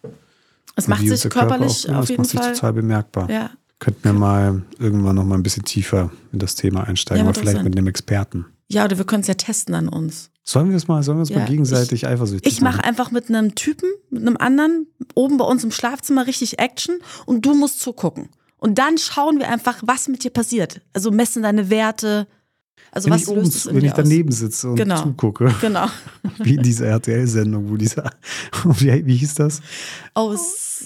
es macht sich unser Körper körperlich auch- ja, auf es jeden macht sich Fall. total bemerkbar. Ja. Könnten wir mal irgendwann noch mal ein bisschen tiefer in das Thema einsteigen, Ja, aber vielleicht mit einem Experten. ja, oder wir können es ja testen an uns. Sollen wir es mal, sollen wir es Ja, mal gegenseitig eifersüchtig Ich mache einfach mit einem Typen, mit einem anderen, oben bei uns im Schlafzimmer richtig Action und du musst zugucken. Und dann schauen wir einfach, was mit dir passiert. Also messen deine Werte. Also Wenn was ich, oben, löst es in wenn ich daneben sitze und Genau. zugucke. aus? Genau. Wie in dieser RTL-Sendung, wo dieser, wie, wie hieß das? Oh,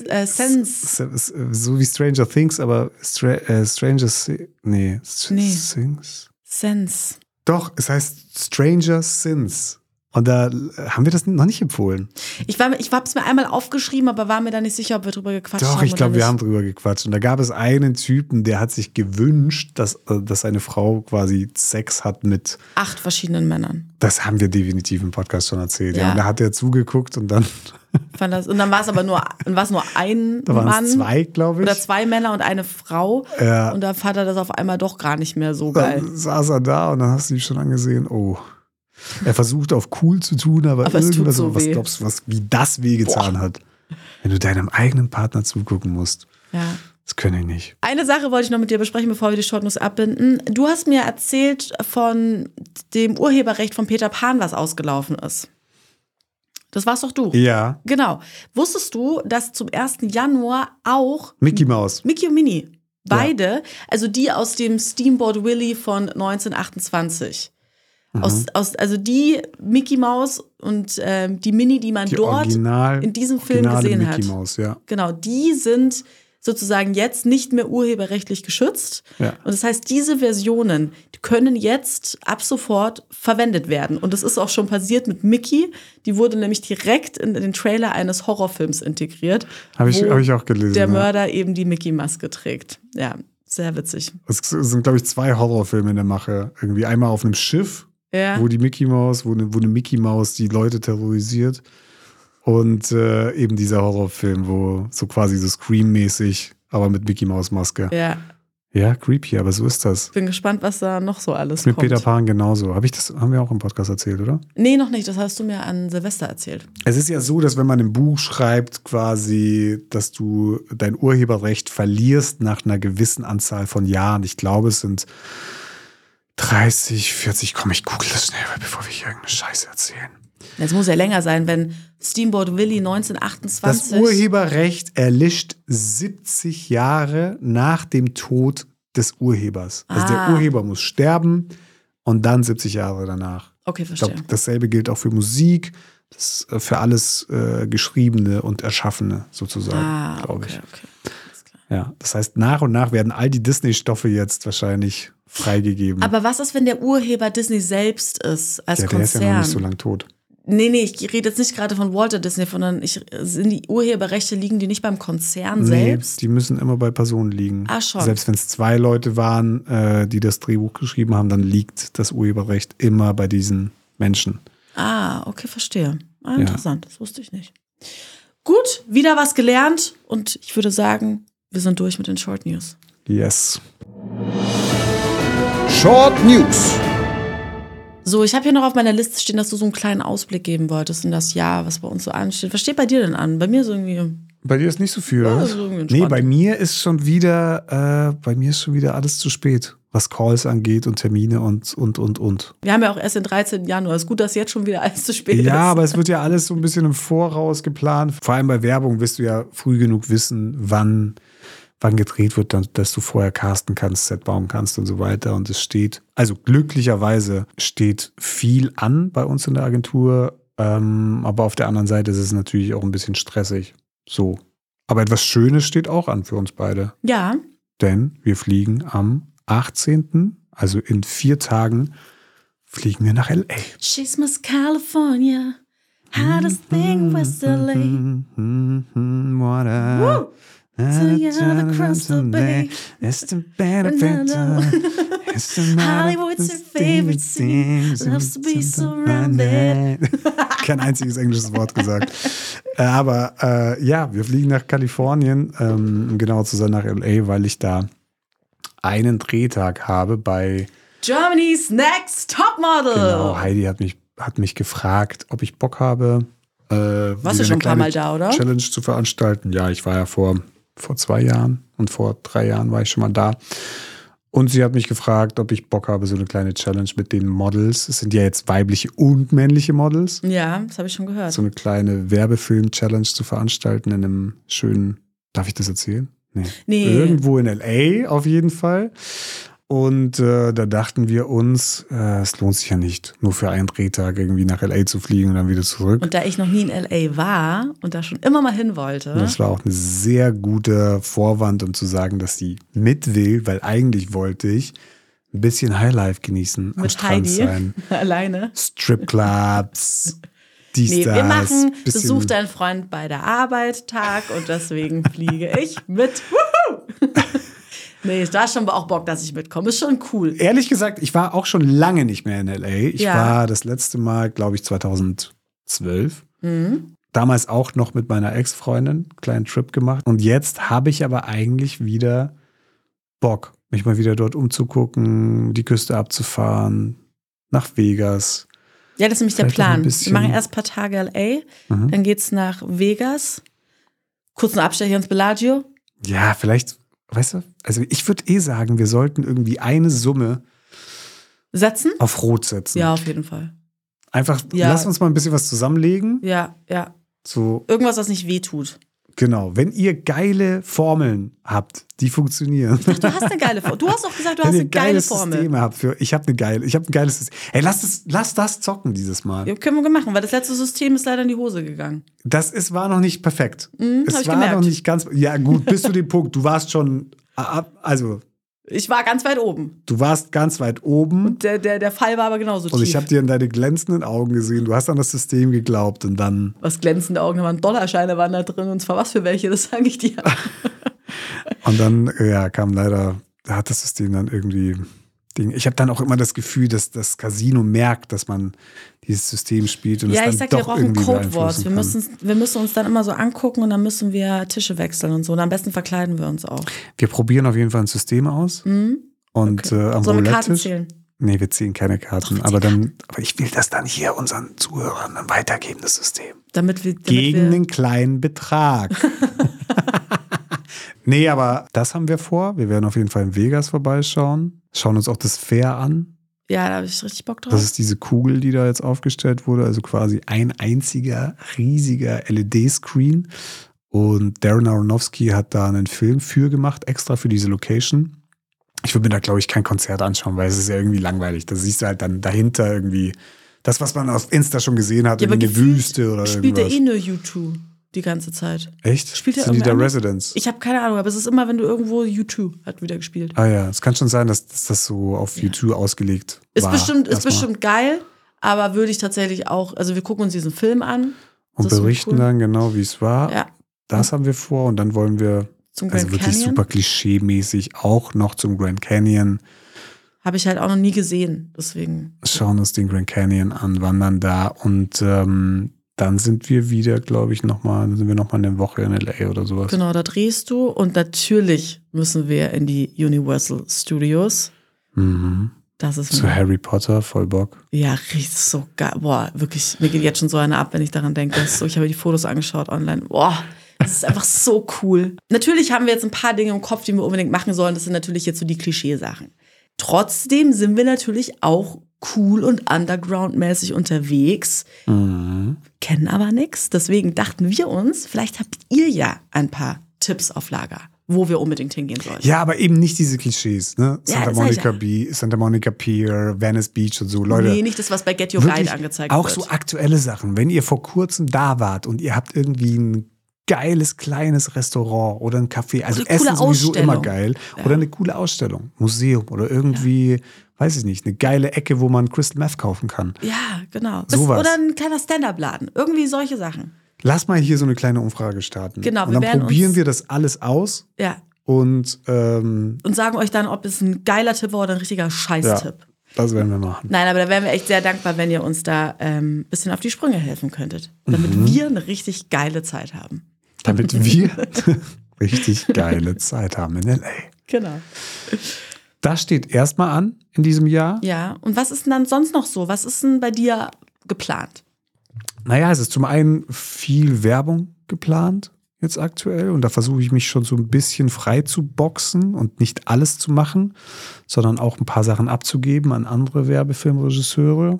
äh, Sense. So wie Stranger Things, aber Stra äh, Stranger Thi- nee, Nee. Things. Sense. Doch, es heißt Stranger Sins. Und da äh, haben wir das noch nicht empfohlen. Ich, war, ich habe es mir einmal aufgeschrieben, aber war mir da nicht sicher, ob wir drüber gequatscht haben. Doch, ich glaube, wir haben drüber gequatscht. Und da gab es einen Typen, der hat sich gewünscht, dass, äh, dass seine Frau quasi Sex hat mit, acht verschiedenen Männern. das haben wir definitiv im Podcast schon erzählt. Ja. Ja. Und da hat er zugeguckt und dann, Fand das, und dann war es aber nur, dann war es nur ein da Mann zwei, glaube ich. oder zwei Männer und eine Frau. Ja. Und da fand er das auf einmal doch gar nicht mehr so geil. Dann saß er da und dann hast du ihn schon angesehen, oh. Er versucht auf cool zu tun, aber, Aber irgendwas, so was glaubst du, was, wie das wehgetan hat? Wenn du deinem eigenen Partner zugucken musst. Ja. Das kann ich nicht. Eine Sache wollte ich noch mit dir besprechen, bevor wir die Short News abbinden. Du hast mir erzählt von dem Urheberrecht von Peter Pan, was ausgelaufen ist. Das warst doch du. Ja, Genau. Wusstest du, dass zum 1. Januar auch Mickey Mouse. Mickey und Minnie, beide, also die aus dem Steamboat Willie von 1928. Mhm. Aus, aus, also die Mickey Mouse und ähm, die Minnie, die man Die dort Original, in diesem Film gesehen Mickey hat. Mouse, ja. Genau, die sind sozusagen jetzt nicht mehr urheberrechtlich geschützt. Ja. Und das heißt, diese Versionen die können jetzt ab sofort verwendet werden. Und das ist auch schon passiert mit Mickey. Die wurde nämlich direkt in den Trailer eines Horrorfilms integriert. Habe ich, hab ich auch gelesen. Der ja. Mörder eben die Mickey-Maske trägt. Ja, sehr witzig. Es sind, glaube ich, zwei Horrorfilme in der Mache. Irgendwie einmal auf einem Schiff, Ja. wo die Mickey Mouse, wo eine, wo eine Mickey Mouse die Leute terrorisiert. Und äh, eben dieser Horrorfilm, wo so quasi so Scream-mäßig, aber mit Mickey Mouse Maske. Ja, Ja, creepy, aber so ist das. bin gespannt, was da noch so alles Ist mit kommt. Peter Pan genauso. Hab ich das, haben wir auch im Podcast erzählt, oder? Nee, noch nicht. Das hast du mir an Silvester erzählt. Es ist ja so, dass wenn man im Buch schreibt, quasi, dass du dein Urheberrecht verlierst nach einer gewissen Anzahl von Jahren. Ich glaube, es sind 30, 40. Komm, ich google das schnell, bevor wir hier irgendeine Scheiße erzählen. Das muss ja länger sein, wenn Steamboat Willie Das 1928. Urheberrecht erlischt 70 Jahre nach dem Tod des Urhebers. Also der Ah. Urheber muss sterben und dann 70 Jahre danach. okay, Ich verstehe. glaube, dasselbe gilt auch für Musik, das, äh, für alles äh, Geschriebene und Erschaffene sozusagen, ah, glaube okay, ich. okay. Ja, das heißt, nach und nach werden all die Disney-Stoffe jetzt wahrscheinlich freigegeben. Aber was ist, wenn der Urheber Disney selbst ist, als ja, der ist Konzern? ja noch nicht so lang tot. Nee, nee, ich rede jetzt nicht gerade von Walter Disney, sondern ich, sind die Urheberrechte, liegen die nicht beim Konzern selbst? die müssen immer bei Personen liegen. Ah, schon. Selbst wenn es zwei Leute waren, äh, die das Drehbuch geschrieben haben, dann liegt das Urheberrecht immer bei diesen Menschen. Ah, okay, verstehe. Ah, Ja. interessant, das wusste ich nicht. Gut, wieder was gelernt und ich würde sagen, wir sind durch mit den Short News. Yes. Short News. So, ich habe hier noch auf meiner Liste stehen, dass du so einen kleinen Ausblick geben wolltest in das Jahr, was bei uns so ansteht. Was steht bei dir denn an? Bei mir so irgendwie. Bei dir ist nicht so viel, Ja, oder? ist irgendwie Nee, bei mir ist schon wieder, äh, bei mir ist schon wieder alles zu spät, was Calls angeht und Termine und, und, und, und. Wir haben ja auch erst den 13. Januar. Ist gut, dass jetzt schon wieder alles zu spät ist. Ja, aber es wird ja alles so ein bisschen im Voraus geplant. Vor allem bei Werbung wirst du ja früh genug wissen, wann, wann gedreht wird, dann, dass du vorher casten kannst, Set bauen kannst und so weiter. Und es steht, also glücklicherweise steht viel an bei uns in der Agentur. Ähm, aber auf der anderen Seite ist es natürlich auch ein bisschen stressig. So. Aber etwas Schönes steht auch an für uns beide. Ja, Denn wir fliegen am 18., also in vier Tagen, fliegen wir nach L.A. She's Miss California. Hottest thing West LA. What across the bay. It's the benefit It's the Hollywood's her favorite scene. Loves to be surrounded. Kein einziges englisches Wort gesagt. Äh, Aber äh, ja, wir fliegen nach Kalifornien, ähm, um genauer zu sein nach LA, weil ich da einen Drehtag habe bei Germany's Next Topmodel. Genau, Heidi hat mich, hat mich gefragt, ob ich Bock habe. Äh, Warst du schon eine ein paar Mal da, oder? Challenge zu veranstalten. Ja, ich war ja vor, vor zwei Jahren und vor drei Jahren war ich schon mal da. Und sie hat mich gefragt, ob ich Bock habe, so eine kleine Challenge mit den Models. Es sind ja jetzt weibliche und männliche Models. Ja, das habe ich schon gehört. So eine kleine Werbefilm-Challenge zu veranstalten in einem schönen, darf ich das erzählen? Nee. Nee. Irgendwo in LA auf jeden Fall. Und äh, da dachten wir uns, äh, es lohnt sich ja nicht, nur für einen Drehtag irgendwie nach LA zu fliegen und dann wieder zurück. Und da ich noch nie in LA war und da schon immer mal hin wollte, Das war auch ein sehr guter Vorwand, um zu sagen, dass sie mit will, weil eigentlich wollte ich ein bisschen Highlife genießen, am Strand Heidi sein. alleine. Stripclubs, dies, Nee, wir machen Besuch deinen Freund bei der Arbeit Tag und deswegen fliege ich mit. Wuhu! Nee, da schon auch Bock, dass ich mitkomme. Ist schon cool. Ehrlich gesagt, ich war auch schon lange nicht mehr in LA. Ich Ja. war das letzte Mal, glaube ich, 2012. Mhm. Damals auch noch mit meiner Ex-Freundin, kleinen Trip gemacht. Und jetzt habe ich aber eigentlich wieder Bock, mich mal wieder dort umzugucken, die Küste abzufahren, nach Vegas. Ja, das ist nämlich der Vielleicht ein Plan. Wir machen erst ein paar Tage LA, Mhm. dann geht's nach Vegas, kurzen Abstecher ins Bellagio. Ja, vielleicht, weißt du, also ich würde eh sagen, wir sollten irgendwie eine Summe Setzen? auf Rot setzen. Ja, auf jeden Fall. Einfach, Ja. lass uns mal ein bisschen was zusammenlegen. Ja, ja. So, Irgendwas, was nicht wehtut. Genau. Wenn ihr geile Formeln habt, die funktionieren. Du hast eine geile Formel. Du hast doch gesagt, du Wenn hast eine geile Formel. System habt für, ich habe eine geile, ich habe ein geiles System. Ey, lass das, lass das zocken dieses Mal. Ja, können wir machen, weil das letzte System ist leider in die Hose gegangen. Das ist, war noch nicht perfekt. Mhm, es war noch nicht ganz, ja gut, bis zu dem Punkt. Du warst schon, ab- also Ich war ganz weit oben. du warst ganz weit oben. Der, der, der Fall war aber genauso Und tief. ich habe dir in deine glänzenden Augen gesehen. Du hast an das System geglaubt und dann. was glänzende Augen waren, Dollarscheine waren da drin und zwar was für welche, das sage ich dir. Und dann, ja, kam leider, da hat das System dann irgendwie. Ding. Ich habe dann auch immer das Gefühl, dass das Casino merkt, dass man dieses System spielt und ja, es ich dann sag, wir doch brauchen irgendwie Codewort. beeinflussen Wir müssen, wir müssen uns dann immer so angucken und dann müssen wir Tische wechseln und so. Und am besten verkleiden wir uns auch. Wir probieren auf jeden Fall ein System aus. Mhm. Und äh, am Sollen wir Karten zählen? Nee, wir ziehen keine Karten. Doch, wir aber dann, aber ich will das dann hier unseren Zuhörern dann weitergeben, das System. Damit wir, damit Gegen wir einen kleinen Betrag. nee, aber das haben wir vor. Wir werden auf jeden Fall in Vegas vorbeischauen. Schauen uns auch das Fair an. Ja, da habe ich richtig Bock drauf. Das ist diese Kugel, die da jetzt aufgestellt wurde. Also quasi ein einziger riesiger LED-Screen. Und Darren Aronofsky hat da einen Film für gemacht, extra für diese Location. Ich würde mir da, glaube ich, kein Konzert anschauen, weil es ist ja irgendwie langweilig. Da siehst du halt dann dahinter irgendwie das, was man auf Insta schon gesehen hat, Ja, eine gefühlt Wüste oder Spielt er irgendwas. eh nur U2 die ganze Zeit. Echt? spielt er Sind die da irgendwer Residents? Ich habe keine Ahnung, aber es ist immer, wenn du irgendwo U2 hat wieder gespielt. ah ja, es kann schon sein, dass, dass das so auf YouTube ausgelegt Ist war. bestimmt, ist bestimmt geil, aber würde ich tatsächlich auch, also wir gucken uns diesen Film an. Und berichten cool. dann genau, wie es war. Ja, Das haben wir vor und dann wollen wir zum Grand also wirklich Canyon. super klischee-mäßig auch noch zum Grand Canyon. Habe ich halt auch noch nie gesehen. Deswegen. Schauen uns den Grand Canyon an, wandern da und ähm, dann sind wir wieder, glaube ich, nochmal, dann sind wir nochmal eine Woche in LA oder sowas. Genau, da drehst du und natürlich müssen wir in die Universal Studios. Mhm. Das ist Zu Harry Potter, voll Bock. ja richtig so geil. Boah, wirklich, mir geht jetzt schon so eine ab, wenn ich daran denke. So, ich habe die Fotos angeschaut online. Boah, das ist einfach so cool. Natürlich haben wir jetzt ein paar Dinge im Kopf, die wir unbedingt machen sollen. Das sind natürlich jetzt so die Klischeesachen. Trotzdem sind wir natürlich auch cool und underground-mäßig unterwegs, Mhm. kennen aber nichts. Deswegen dachten wir uns, vielleicht habt ihr ja ein paar Tipps auf Lager, wo wir unbedingt hingehen sollten. Ja, aber eben nicht diese Klischees, ne? Ja, Santa Monica ja. Santa Monica Pier, Venice Beach und so, Leute. nee, nicht das, was bei Get Your Guide angezeigt auch wird. so aktuelle Sachen. Wenn ihr vor kurzem da wart und ihr habt irgendwie ein geiles kleines Restaurant oder ein Café, also Essen coole sowieso immer geil oder eine coole Ausstellung, Museum oder irgendwie, weiß ich nicht, eine geile Ecke, wo man Crystal Meth kaufen kann. Ja, genau. Sowas. oder ein kleiner Stand-Up-Laden. Irgendwie solche Sachen. Lass mal hier so eine kleine Umfrage starten. Genau, und wir dann probieren wir das alles aus Ja. und ähm, Und sagen euch dann, ob es ein geiler Tipp war oder ein richtiger ja, Scheiß-Tipp. das werden wir machen. Nein, aber da wären wir echt sehr dankbar, wenn ihr uns da ein ähm, bisschen auf die Sprünge helfen könntet. Damit Mhm. wir eine richtig geile Zeit haben. Damit wir richtig geile Zeit haben in LA. Genau. Das steht erstmal an in diesem Jahr. Ja, und was ist denn dann sonst noch so? Was ist denn bei dir geplant? Naja, es ist zum einen viel Werbung geplant jetzt aktuell und da versuche ich mich schon so ein bisschen frei zu boxen und nicht alles zu machen, sondern auch ein paar Sachen abzugeben an andere Werbefilmregisseure.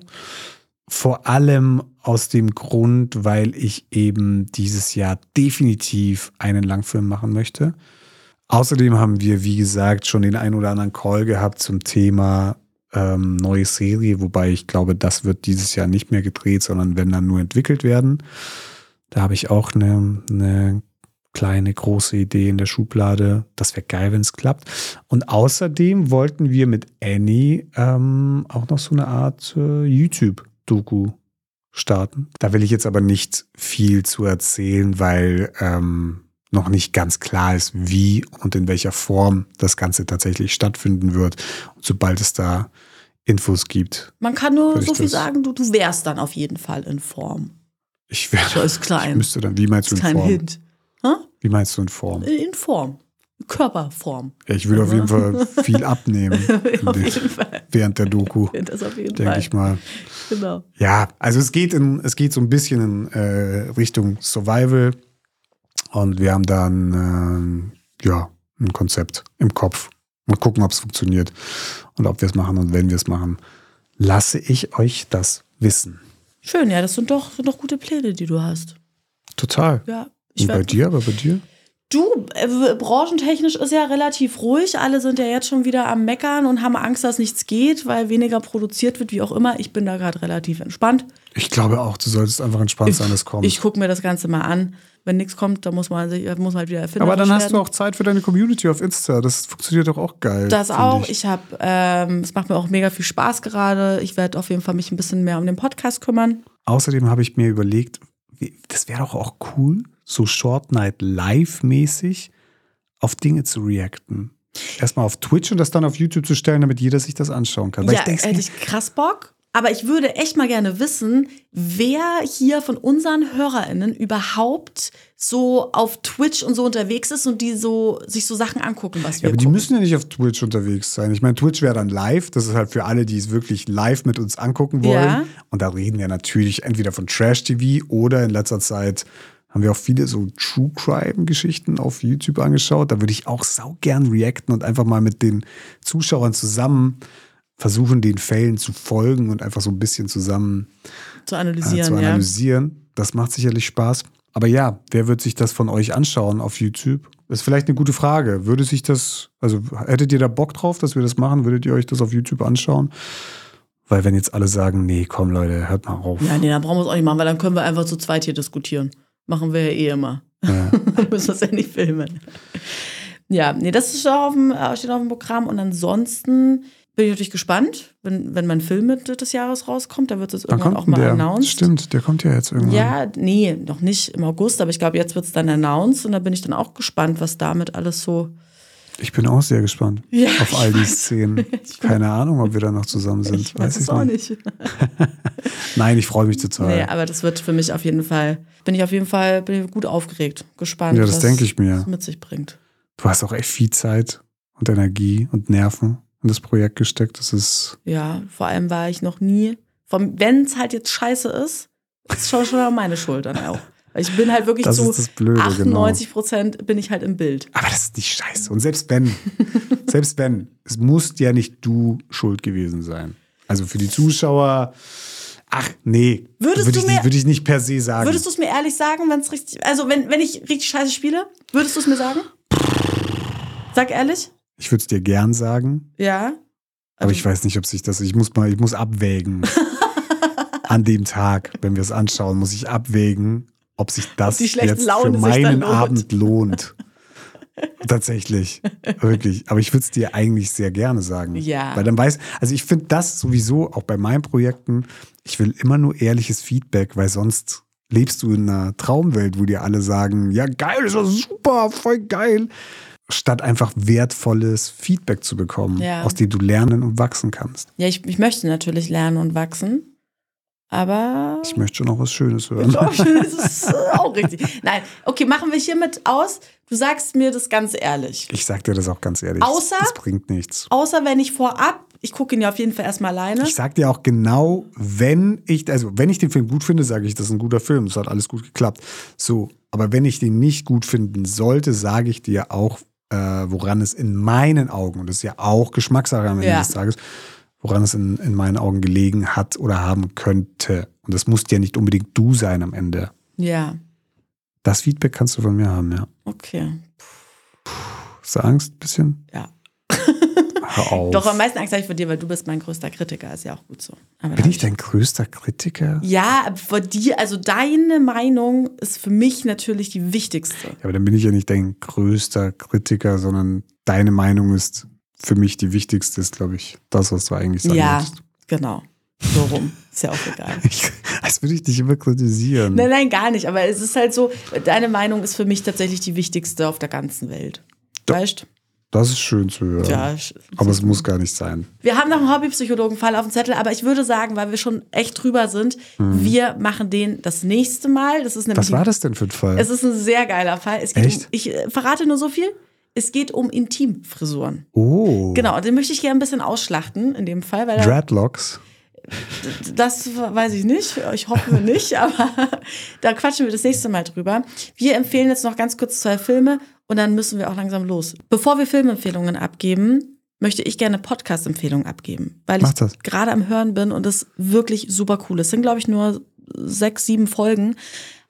Vor allem aus dem Grund, weil ich eben dieses Jahr definitiv einen Langfilm machen möchte. Außerdem haben wir, wie gesagt, schon den ein oder anderen Call gehabt zum Thema ähm, neue Serie, wobei ich glaube, das wird dieses Jahr nicht mehr gedreht, sondern wenn dann nur entwickelt werden. Da habe ich auch eine, eine kleine, große Idee in der Schublade. Das wäre geil, wenn es klappt. Und außerdem wollten wir mit Annie ähm, auch noch so eine Art äh, YouTube-Doku starten. Da will ich jetzt aber nicht viel zu erzählen, weil ähm, noch nicht ganz klar ist, wie und in welcher Form das Ganze tatsächlich stattfinden wird. Und sobald es da Infos gibt, Man kann nur so viel sagen, du, du wärst dann auf jeden Fall in Form. ich werde. So ist klein. Ich müsste dann, wie meinst du in kein Form? Hint. Hä? Wie meinst du in Form? In Form. Körperform. Ja, ich würde auf jeden Fall viel abnehmen auf Nee. jeden Fall. während der Doku, Das auf jeden denke ich mal. Genau. Ja, also es geht in, es geht so ein bisschen in äh, Richtung Survival und wir haben dann ähm, ja ein Konzept im Kopf. Mal gucken, ob es funktioniert und ob wir es machen und wenn wir es machen, lasse ich euch das wissen. Schön, ja, das sind doch, sind doch gute Pläne, die du hast. Total. Ja. Ich Und bei dir, aber bei dir? Du, äh, branchentechnisch ist ja relativ ruhig. Alle sind ja jetzt schon wieder am Meckern und haben Angst, dass nichts geht, weil weniger produziert wird, wie auch immer. Ich bin da gerade relativ entspannt. Ich glaube auch, du solltest einfach entspannt sein, es kommt. Ich gucke mir das Ganze mal an. Wenn nichts kommt, dann muss man sich, muss man halt wieder erfinden. aber dann hast du auch Zeit für deine Community auf Insta. Das funktioniert doch auch geil. Das auch. Ich. Ich habe, ähm, es macht mir auch mega viel Spaß gerade. Ich werde auf jeden Fall mich ein bisschen mehr um den Podcast kümmern. Außerdem habe ich mir überlegt, das wäre doch auch cool, so Short Night Live-mäßig auf Dinge zu reacten. Erstmal auf Twitch und das dann auf YouTube zu stellen, damit jeder sich das anschauen kann. Weil ja, ich denke, hätte ich krass Bock. Aber ich würde echt mal gerne wissen, wer hier von unseren HörerInnen überhaupt so auf Twitch und so unterwegs ist und die so sich so Sachen angucken, was wir ja, aber die gucken. müssen ja nicht auf Twitch unterwegs sein. Ich meine, Twitch wäre dann live. Das ist halt für alle, die es wirklich live mit uns angucken wollen. Ja. Und da reden wir natürlich entweder von Trash-TV oder in letzter Zeit haben wir auch viele so True Crime-Geschichten auf YouTube angeschaut. Da würde ich auch sau gern reacten und einfach mal mit den Zuschauern zusammen versuchen, den Fällen zu folgen und einfach so ein bisschen zusammen zu äh, analysieren, zu ja. analysieren. Das macht sicherlich Spaß. Aber ja, wer wird sich das von euch anschauen auf YouTube? Das ist vielleicht eine gute Frage. Würde sich das, also hättet ihr da Bock drauf, dass wir das machen? Würdet ihr euch das auf YouTube anschauen? Weil wenn jetzt alle sagen, nee, komm Leute, hört mal auf. Ja, nee, dann brauchen wir es auch nicht machen, weil dann können wir einfach zu zweit hier diskutieren. Machen wir ja eh immer. Ja. müssen es ja nicht filmen. Ja, nee, das ist auf dem, äh, steht auf dem Programm. Und ansonsten bin ich natürlich gespannt, wenn, wenn mein Film Mitte des Jahres rauskommt, da wird es irgendwann auch mal der. announced. Stimmt, der kommt ja jetzt irgendwann. Ja, nee, noch nicht im August, aber ich glaube, jetzt wird es dann announced und da bin ich dann auch gespannt, was damit alles so. Ich bin auch sehr gespannt Ja, auf all die weiß. Szenen. Keine Ahnung, ob wir da noch zusammen sind. Ich weiß es auch nicht. Nein, ich freue mich total. Nee, aber das wird für mich auf jeden Fall, bin ich auf jeden Fall gut aufgeregt, gespannt, Ja, das was denke ich mir. es mit sich bringt. Du hast auch echt viel Zeit und Energie und Nerven in das Projekt gesteckt. Das ist Ja, vor allem war ich noch nie, wenn es halt jetzt scheiße ist, ist schon schon auch meine Schuld dann auch. Ich bin halt wirklich Das zu Blöde, genau. 98 Prozent bin ich halt im Bild. Aber das ist nicht scheiße. Und selbst wenn, selbst wenn, es muss ja nicht du schuld gewesen sein. Also für die Zuschauer, ach nee, Würdest würde du ich, mir- nicht, würde ich nicht per se sagen. Würdest du es mir ehrlich sagen, wenn es richtig, also wenn, wenn ich richtig scheiße spiele, würdest du es mir sagen? Sag ehrlich? ich würde es dir gern sagen, Ja. aber ich weiß nicht, ob sich das, ich muss mal, ich muss abwägen. An dem Tag, wenn wir es anschauen, muss ich abwägen, ob sich das jetzt für meinen. Abend lohnt. Tatsächlich, wirklich. Aber ich würde es dir eigentlich sehr gerne sagen. Ja. Weil dann weiß, also ich finde das sowieso auch bei meinen Projekten, ich will immer nur ehrliches Feedback, weil sonst lebst du in einer Traumwelt, wo dir alle sagen, ja geil, das war super, voll geil. Statt einfach wertvolles Feedback zu bekommen, Ja. aus dem du lernen und wachsen kannst. Ja, ich, ich möchte natürlich lernen und wachsen. Aber. Ich möchte schon noch was Schönes hören. Auch schön, das ist äh, auch richtig. Nein, okay, machen wir hiermit aus. Du sagst mir das ganz ehrlich. Ich sag dir das auch ganz ehrlich. Außer- Das bringt nichts. Außer wenn ich vorab, ich gucke ihn ja auf jeden Fall erstmal alleine. Ich sag dir auch genau, wenn ich, also wenn ich den Film gut finde, sage ich, das ist ein guter Film, es hat alles gut geklappt. So, aber wenn ich den nicht gut finden sollte, sage ich dir auch, äh, woran es in meinen Augen, und das ist ja auch Geschmackssache am Ende Ja. des Tages, woran es in, in meinen Augen gelegen hat oder haben könnte. Und das muss ja nicht unbedingt du sein am Ende. Ja, Das Feedback kannst du von mir haben, ja. okay. Hast du Angst ein bisschen? Ja. Hör auf. Doch am meisten Angst habe ich vor dir, weil du bist mein größter Kritiker. Ist ja auch gut so. Aber Bin ich dein größter Kritiker? Ja, vor dir, also deine Meinung ist für mich natürlich die wichtigste. Ja, aber dann bin ich ja nicht dein größter Kritiker, sondern deine Meinung ist für mich die wichtigste, ist, glaube ich, das, was du eigentlich sagen ja, willst. genau. So rum. Ist ja auch egal. Ich, als würde ich dich immer kritisieren. Nein, nein, gar nicht. Aber es ist halt so, deine Meinung ist für mich tatsächlich die wichtigste auf der ganzen Welt. Weißt Das ist schön zu hören. Ja, aber es muss gar nicht sein. Wir haben noch einen Hobbypsychologen-Fall auf dem Zettel, aber ich würde sagen, weil wir schon echt drüber sind, wir machen den das nächste Mal. Das ist nämlich. Was war das denn für ein Fall? Es ist ein sehr geiler Fall. Es geht Echt? Um, ich äh, verrate nur so viel. Es geht um Intimfrisuren. oh, Genau, den möchte ich gerne ein bisschen ausschlachten in dem Fall, weil Dreadlocks. das weiß ich nicht. Ich hoffe nicht, aber da quatschen wir das nächste Mal drüber. Wir empfehlen jetzt noch ganz kurz zwei Filme und dann müssen wir auch langsam los. Bevor wir Filmempfehlungen abgeben, möchte ich gerne Podcast-Empfehlungen abgeben, weil Mach ich das. gerade am Hören bin und es wirklich super cool ist. Es sind, glaube ich, nur sechs, sieben Folgen.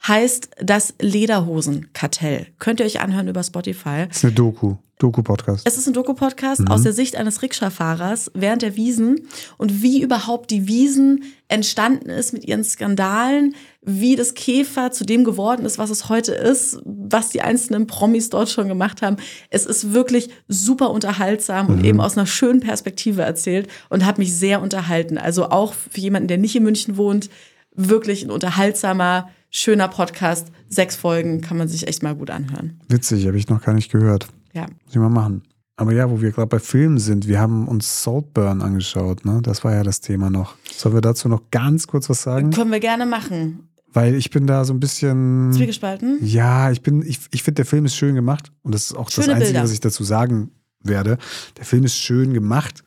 Heißt das Lederhosen-Kartell. Könnt ihr euch anhören über Spotify. Das ist eine Doku. Doku-Podcast. Es ist ein Doku-Podcast aus der Sicht eines Rikscha-Fahrers während der Wiesen und wie überhaupt die Wiesen entstanden ist mit ihren Skandalen, wie das Käfer zu dem geworden ist, was es heute ist, was die einzelnen Promis dort schon gemacht haben. Es ist wirklich super unterhaltsam und eben aus einer schönen Perspektive erzählt und hat mich sehr unterhalten. Also auch für jemanden, der nicht in München wohnt, wirklich ein unterhaltsamer, schöner Podcast. Sechs Folgen kann man sich echt mal gut anhören. Witzig, habe ich noch gar nicht gehört. Ja. Muss ich mal machen. Aber ja, wo wir gerade bei Filmen sind, wir haben uns Saltburn angeschaut, ne? Das war ja das Thema noch. Sollen wir dazu noch ganz kurz was sagen? Können wir gerne machen. Weil ich bin da so ein bisschen. Zwiegespalten? Ja, ich bin, ich, ich finde, der Film ist schön gemacht. Und das ist auch Schöne das Einzige, Bilder. was ich dazu sagen werde. Der Film ist schön gemacht,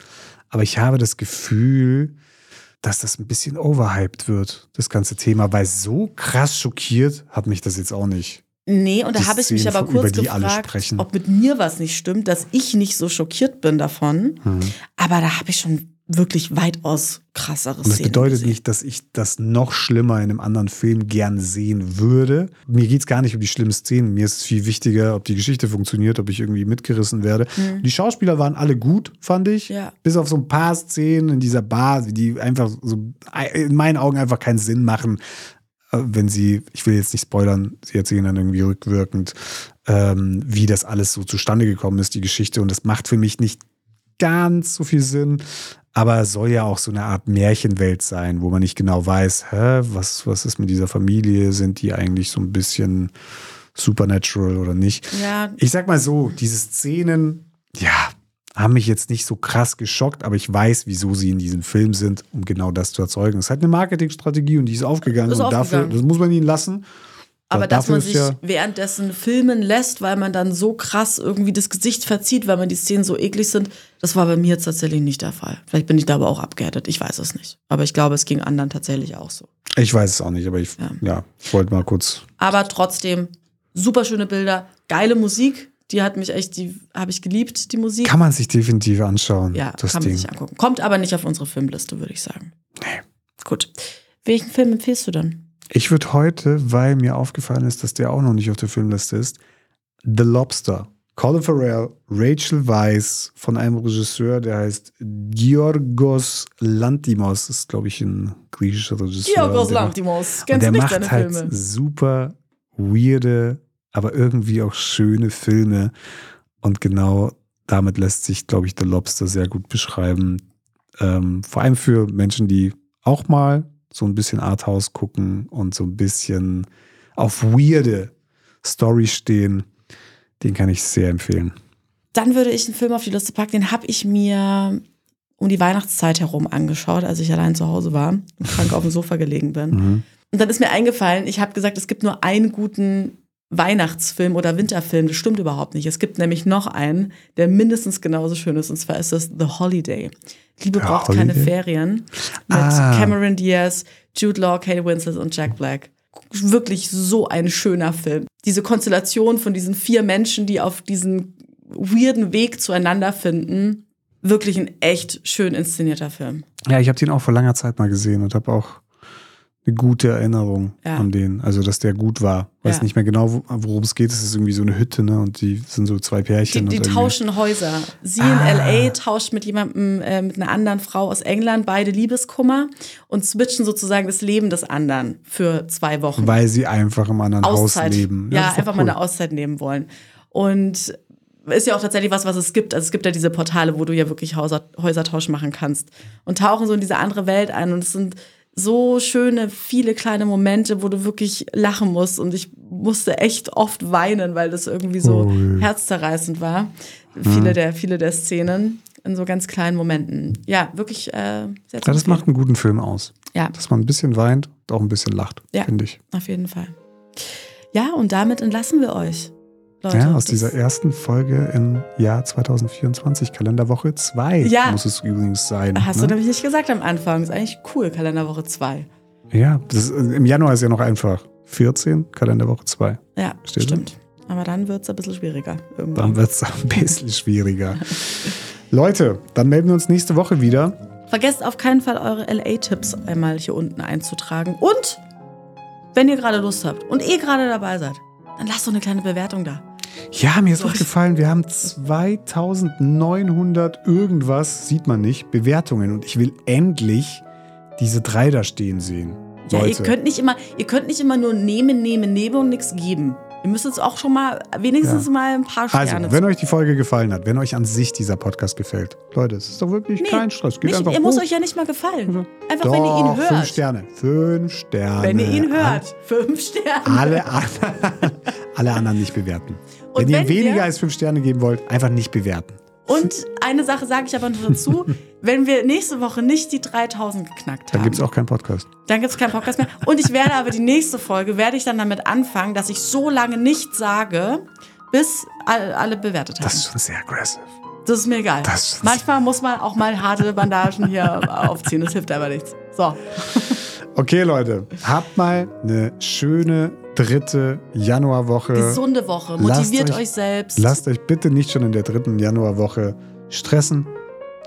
aber ich habe das Gefühl, dass das ein bisschen overhyped wird, das ganze Thema, weil so krass schockiert hat mich das jetzt auch nicht. Nee, und da habe ich mich aber kurz gefragt, ob mit mir was nicht stimmt, dass ich nicht so schockiert bin davon. Aber da habe ich schon wirklich weitaus krassere Und das Szenen bedeutet gesehen. nicht, dass ich das noch schlimmer in einem anderen Film gern sehen würde. Mir geht es gar nicht um die schlimmen Szenen. Mir ist es viel wichtiger, ob die Geschichte funktioniert, ob ich irgendwie mitgerissen werde. Die Schauspieler waren alle gut, fand ich. Mhm. Ja. Bis auf so ein paar Szenen in dieser Bar, die einfach so in meinen Augen einfach keinen Sinn machen. Äh, Wenn sie, ich will jetzt nicht spoilern, sie erzählen dann irgendwie rückwirkend, ähm, wie das alles so zustande gekommen ist, die Geschichte. Und das macht für mich nicht ganz so viel Sinn. Aber es soll ja auch so eine Art Märchenwelt sein, wo man nicht genau weiß, hä, was, was ist mit dieser Familie? Sind die eigentlich so ein bisschen supernatural oder nicht? Ja, Ich sag mal so, diese Szenen, ja, haben mich jetzt nicht so krass geschockt, aber ich weiß, wieso sie in diesem Film sind, um genau das zu erzeugen. Es ist halt eine Marketingstrategie und die ist aufgegangen. Ist und dafür, aufgegangen. das muss man ihnen lassen. Aber Da- dass man sich ja- währenddessen filmen lässt, weil man dann so krass irgendwie das Gesicht verzieht, weil man die Szenen so eklig sind, das war bei mir jetzt tatsächlich nicht der Fall. Vielleicht bin ich da aber auch abgehärtet, ich weiß es nicht. Aber ich glaube, es ging anderen tatsächlich auch so. Ich weiß es auch nicht, aber ich, Ja. ja, ich wollte mal kurz. Aber trotzdem, super schöne Bilder, geile Musik, die hat mich echt, die habe ich geliebt, die Musik. Kann man sich definitiv anschauen, Ja, das kann man Ding. sich angucken. Kommt aber nicht auf unsere Filmliste, würde ich sagen. Nee. Gut. Welchen Film empfiehlst du denn? Ich würde heute, weil mir aufgefallen ist, dass der auch noch nicht auf der Filmliste ist, The Lobster. Colin Farrell, Rachel Weisz von einem Regisseur, der heißt Georgos Lantimos. Das ist, glaube ich, ein griechischer Regisseur. Georgos Lantimos. Kennst der du nicht macht halt Filme? super weirde, aber irgendwie auch schöne Filme. Und genau damit lässt sich, glaube ich, The Lobster sehr gut beschreiben. Ähm, vor allem für Menschen, die auch mal so ein bisschen Arthouse gucken und so ein bisschen auf weirde Story stehen. Den kann ich sehr empfehlen. Dann würde ich einen Film auf die Liste packen, den habe ich mir um die Weihnachtszeit herum angeschaut, als ich allein zu Hause war und krank auf dem Sofa gelegen bin. Mhm. Und dann ist mir eingefallen, ich habe gesagt, es gibt nur einen guten Weihnachtsfilm oder Winterfilm. Das stimmt überhaupt nicht. Es gibt nämlich noch einen, der mindestens genauso schön ist, und zwar ist das The Holiday. Liebe The braucht keine Holiday? Ferien. Mit Ah. Cameron Diaz, Jude Law, Kate Winslet und Jack Black. Wirklich so ein schöner Film. Diese Konstellation von diesen vier Menschen, die auf diesen weirden Weg zueinander finden. Wirklich ein echt schön inszenierter Film. Ja, ich habe den auch vor langer Zeit mal gesehen und habe auch eine gute Erinnerung Ja. an den. Also, dass der gut war. Weiß Ja. nicht mehr genau, wo- worum es geht. Es ist irgendwie so eine Hütte, ne? Und die sind so zwei Die, Pärchen. die irgendwie- tauschen Häuser. Sie in Ah. LA tauscht mit jemandem, äh, mit einer anderen Frau aus England, beide Liebeskummer und switchen sozusagen das Leben des anderen für zwei Wochen. Weil sie einfach im anderen Auszeit. Haus leben. Ja, doch einfach mal cool. eine Auszeit nehmen wollen. Und ist ja auch tatsächlich was, was es gibt. Also es gibt ja diese Portale, wo du ja wirklich Häuser, Häusertausch machen kannst und tauchen so in diese andere Welt ein. Und es sind so schöne, viele kleine Momente, wo du wirklich lachen musst. Und ich musste echt oft weinen, weil das irgendwie so Ui. herzzerreißend war. Viele, der, viele der Szenen in so ganz kleinen Momenten. Ja, wirklich äh, sehr Ja, das macht einen guten Film aus. Ja, Dass man ein bisschen weint und auch ein bisschen lacht, Ja. finde ich. auf jeden Fall. Ja, und damit entlassen wir euch. Leute, Ja, aus dieser ersten Folge im Jahr 2024, Kalenderwoche 2 Ja. muss es übrigens sein. Hast du ne? nämlich nicht gesagt am Anfang. Ist eigentlich cool, Kalenderwoche 2. Ja, ist- im Januar ist ja noch einfach. 14, Kalenderwoche 2. Ja, du? stimmt. Aber dann wird es ein bisschen schwieriger. Irgendwann. Dann wird es ein bisschen schwieriger. Leute, dann melden wir uns nächste Woche wieder. Vergesst auf keinen Fall eure LA-Tipps einmal hier unten einzutragen. Und wenn ihr gerade Lust habt und eh gerade dabei seid, dann lasst doch eine kleine Bewertung da. Ja, mir ist Durch. aufgefallen, wir haben 2900 irgendwas, sieht man nicht, Bewertungen. Und ich will endlich diese drei da stehen sehen. Ja, Leute. ihr könnt nicht immer, ihr könnt nicht immer nur nehmen, nehmen, nehmen und nichts geben. Ihr müsst jetzt auch schon mal wenigstens Ja. mal ein paar also, Sterne wenn euch die Folge gefallen hat, wenn euch an sich dieser Podcast gefällt, Leute, es ist doch wirklich Nee, kein Stress. Geht nicht, einfach ihr muss hoch. euch ja nicht mal gefallen. Einfach doch, wenn ihr ihn hört. Fünf Sterne. Fünf Sterne. Wenn ihr ihn hört. Fünf Sterne. Alle, anderen- alle anderen nicht bewerten. Und wenn ihr wenn weniger wir- als fünf Sterne geben wollt, einfach nicht bewerten. Und eine Sache sage ich aber noch dazu, wenn wir nächste Woche nicht die 3000 geknackt Dann haben, gibt es auch keinen Podcast. dann gibt es keinen Podcast mehr. Und ich werde aber die nächste Folge, werde ich dann damit anfangen, dass ich so lange nichts sage, bis alle, bewertet haben. Das ist schon sehr aggressive. Das ist mir egal. Das ist- Manchmal muss man auch mal harte Bandagen hier aufziehen, das hilft aber nichts. So, Okay, Leute, habt mal eine schöne dritte Januarwoche. gesunde Woche, motiviert euch- euch, selbst. Lasst euch bitte nicht schon in der dritten Januarwoche stressen.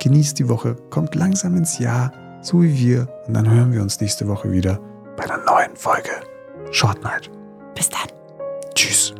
Genießt die Woche, kommt langsam ins Jahr, so wie wir. Und dann hören wir uns nächste Woche wieder bei einer neuen Folge Short Night. Bis dann. Tschüss.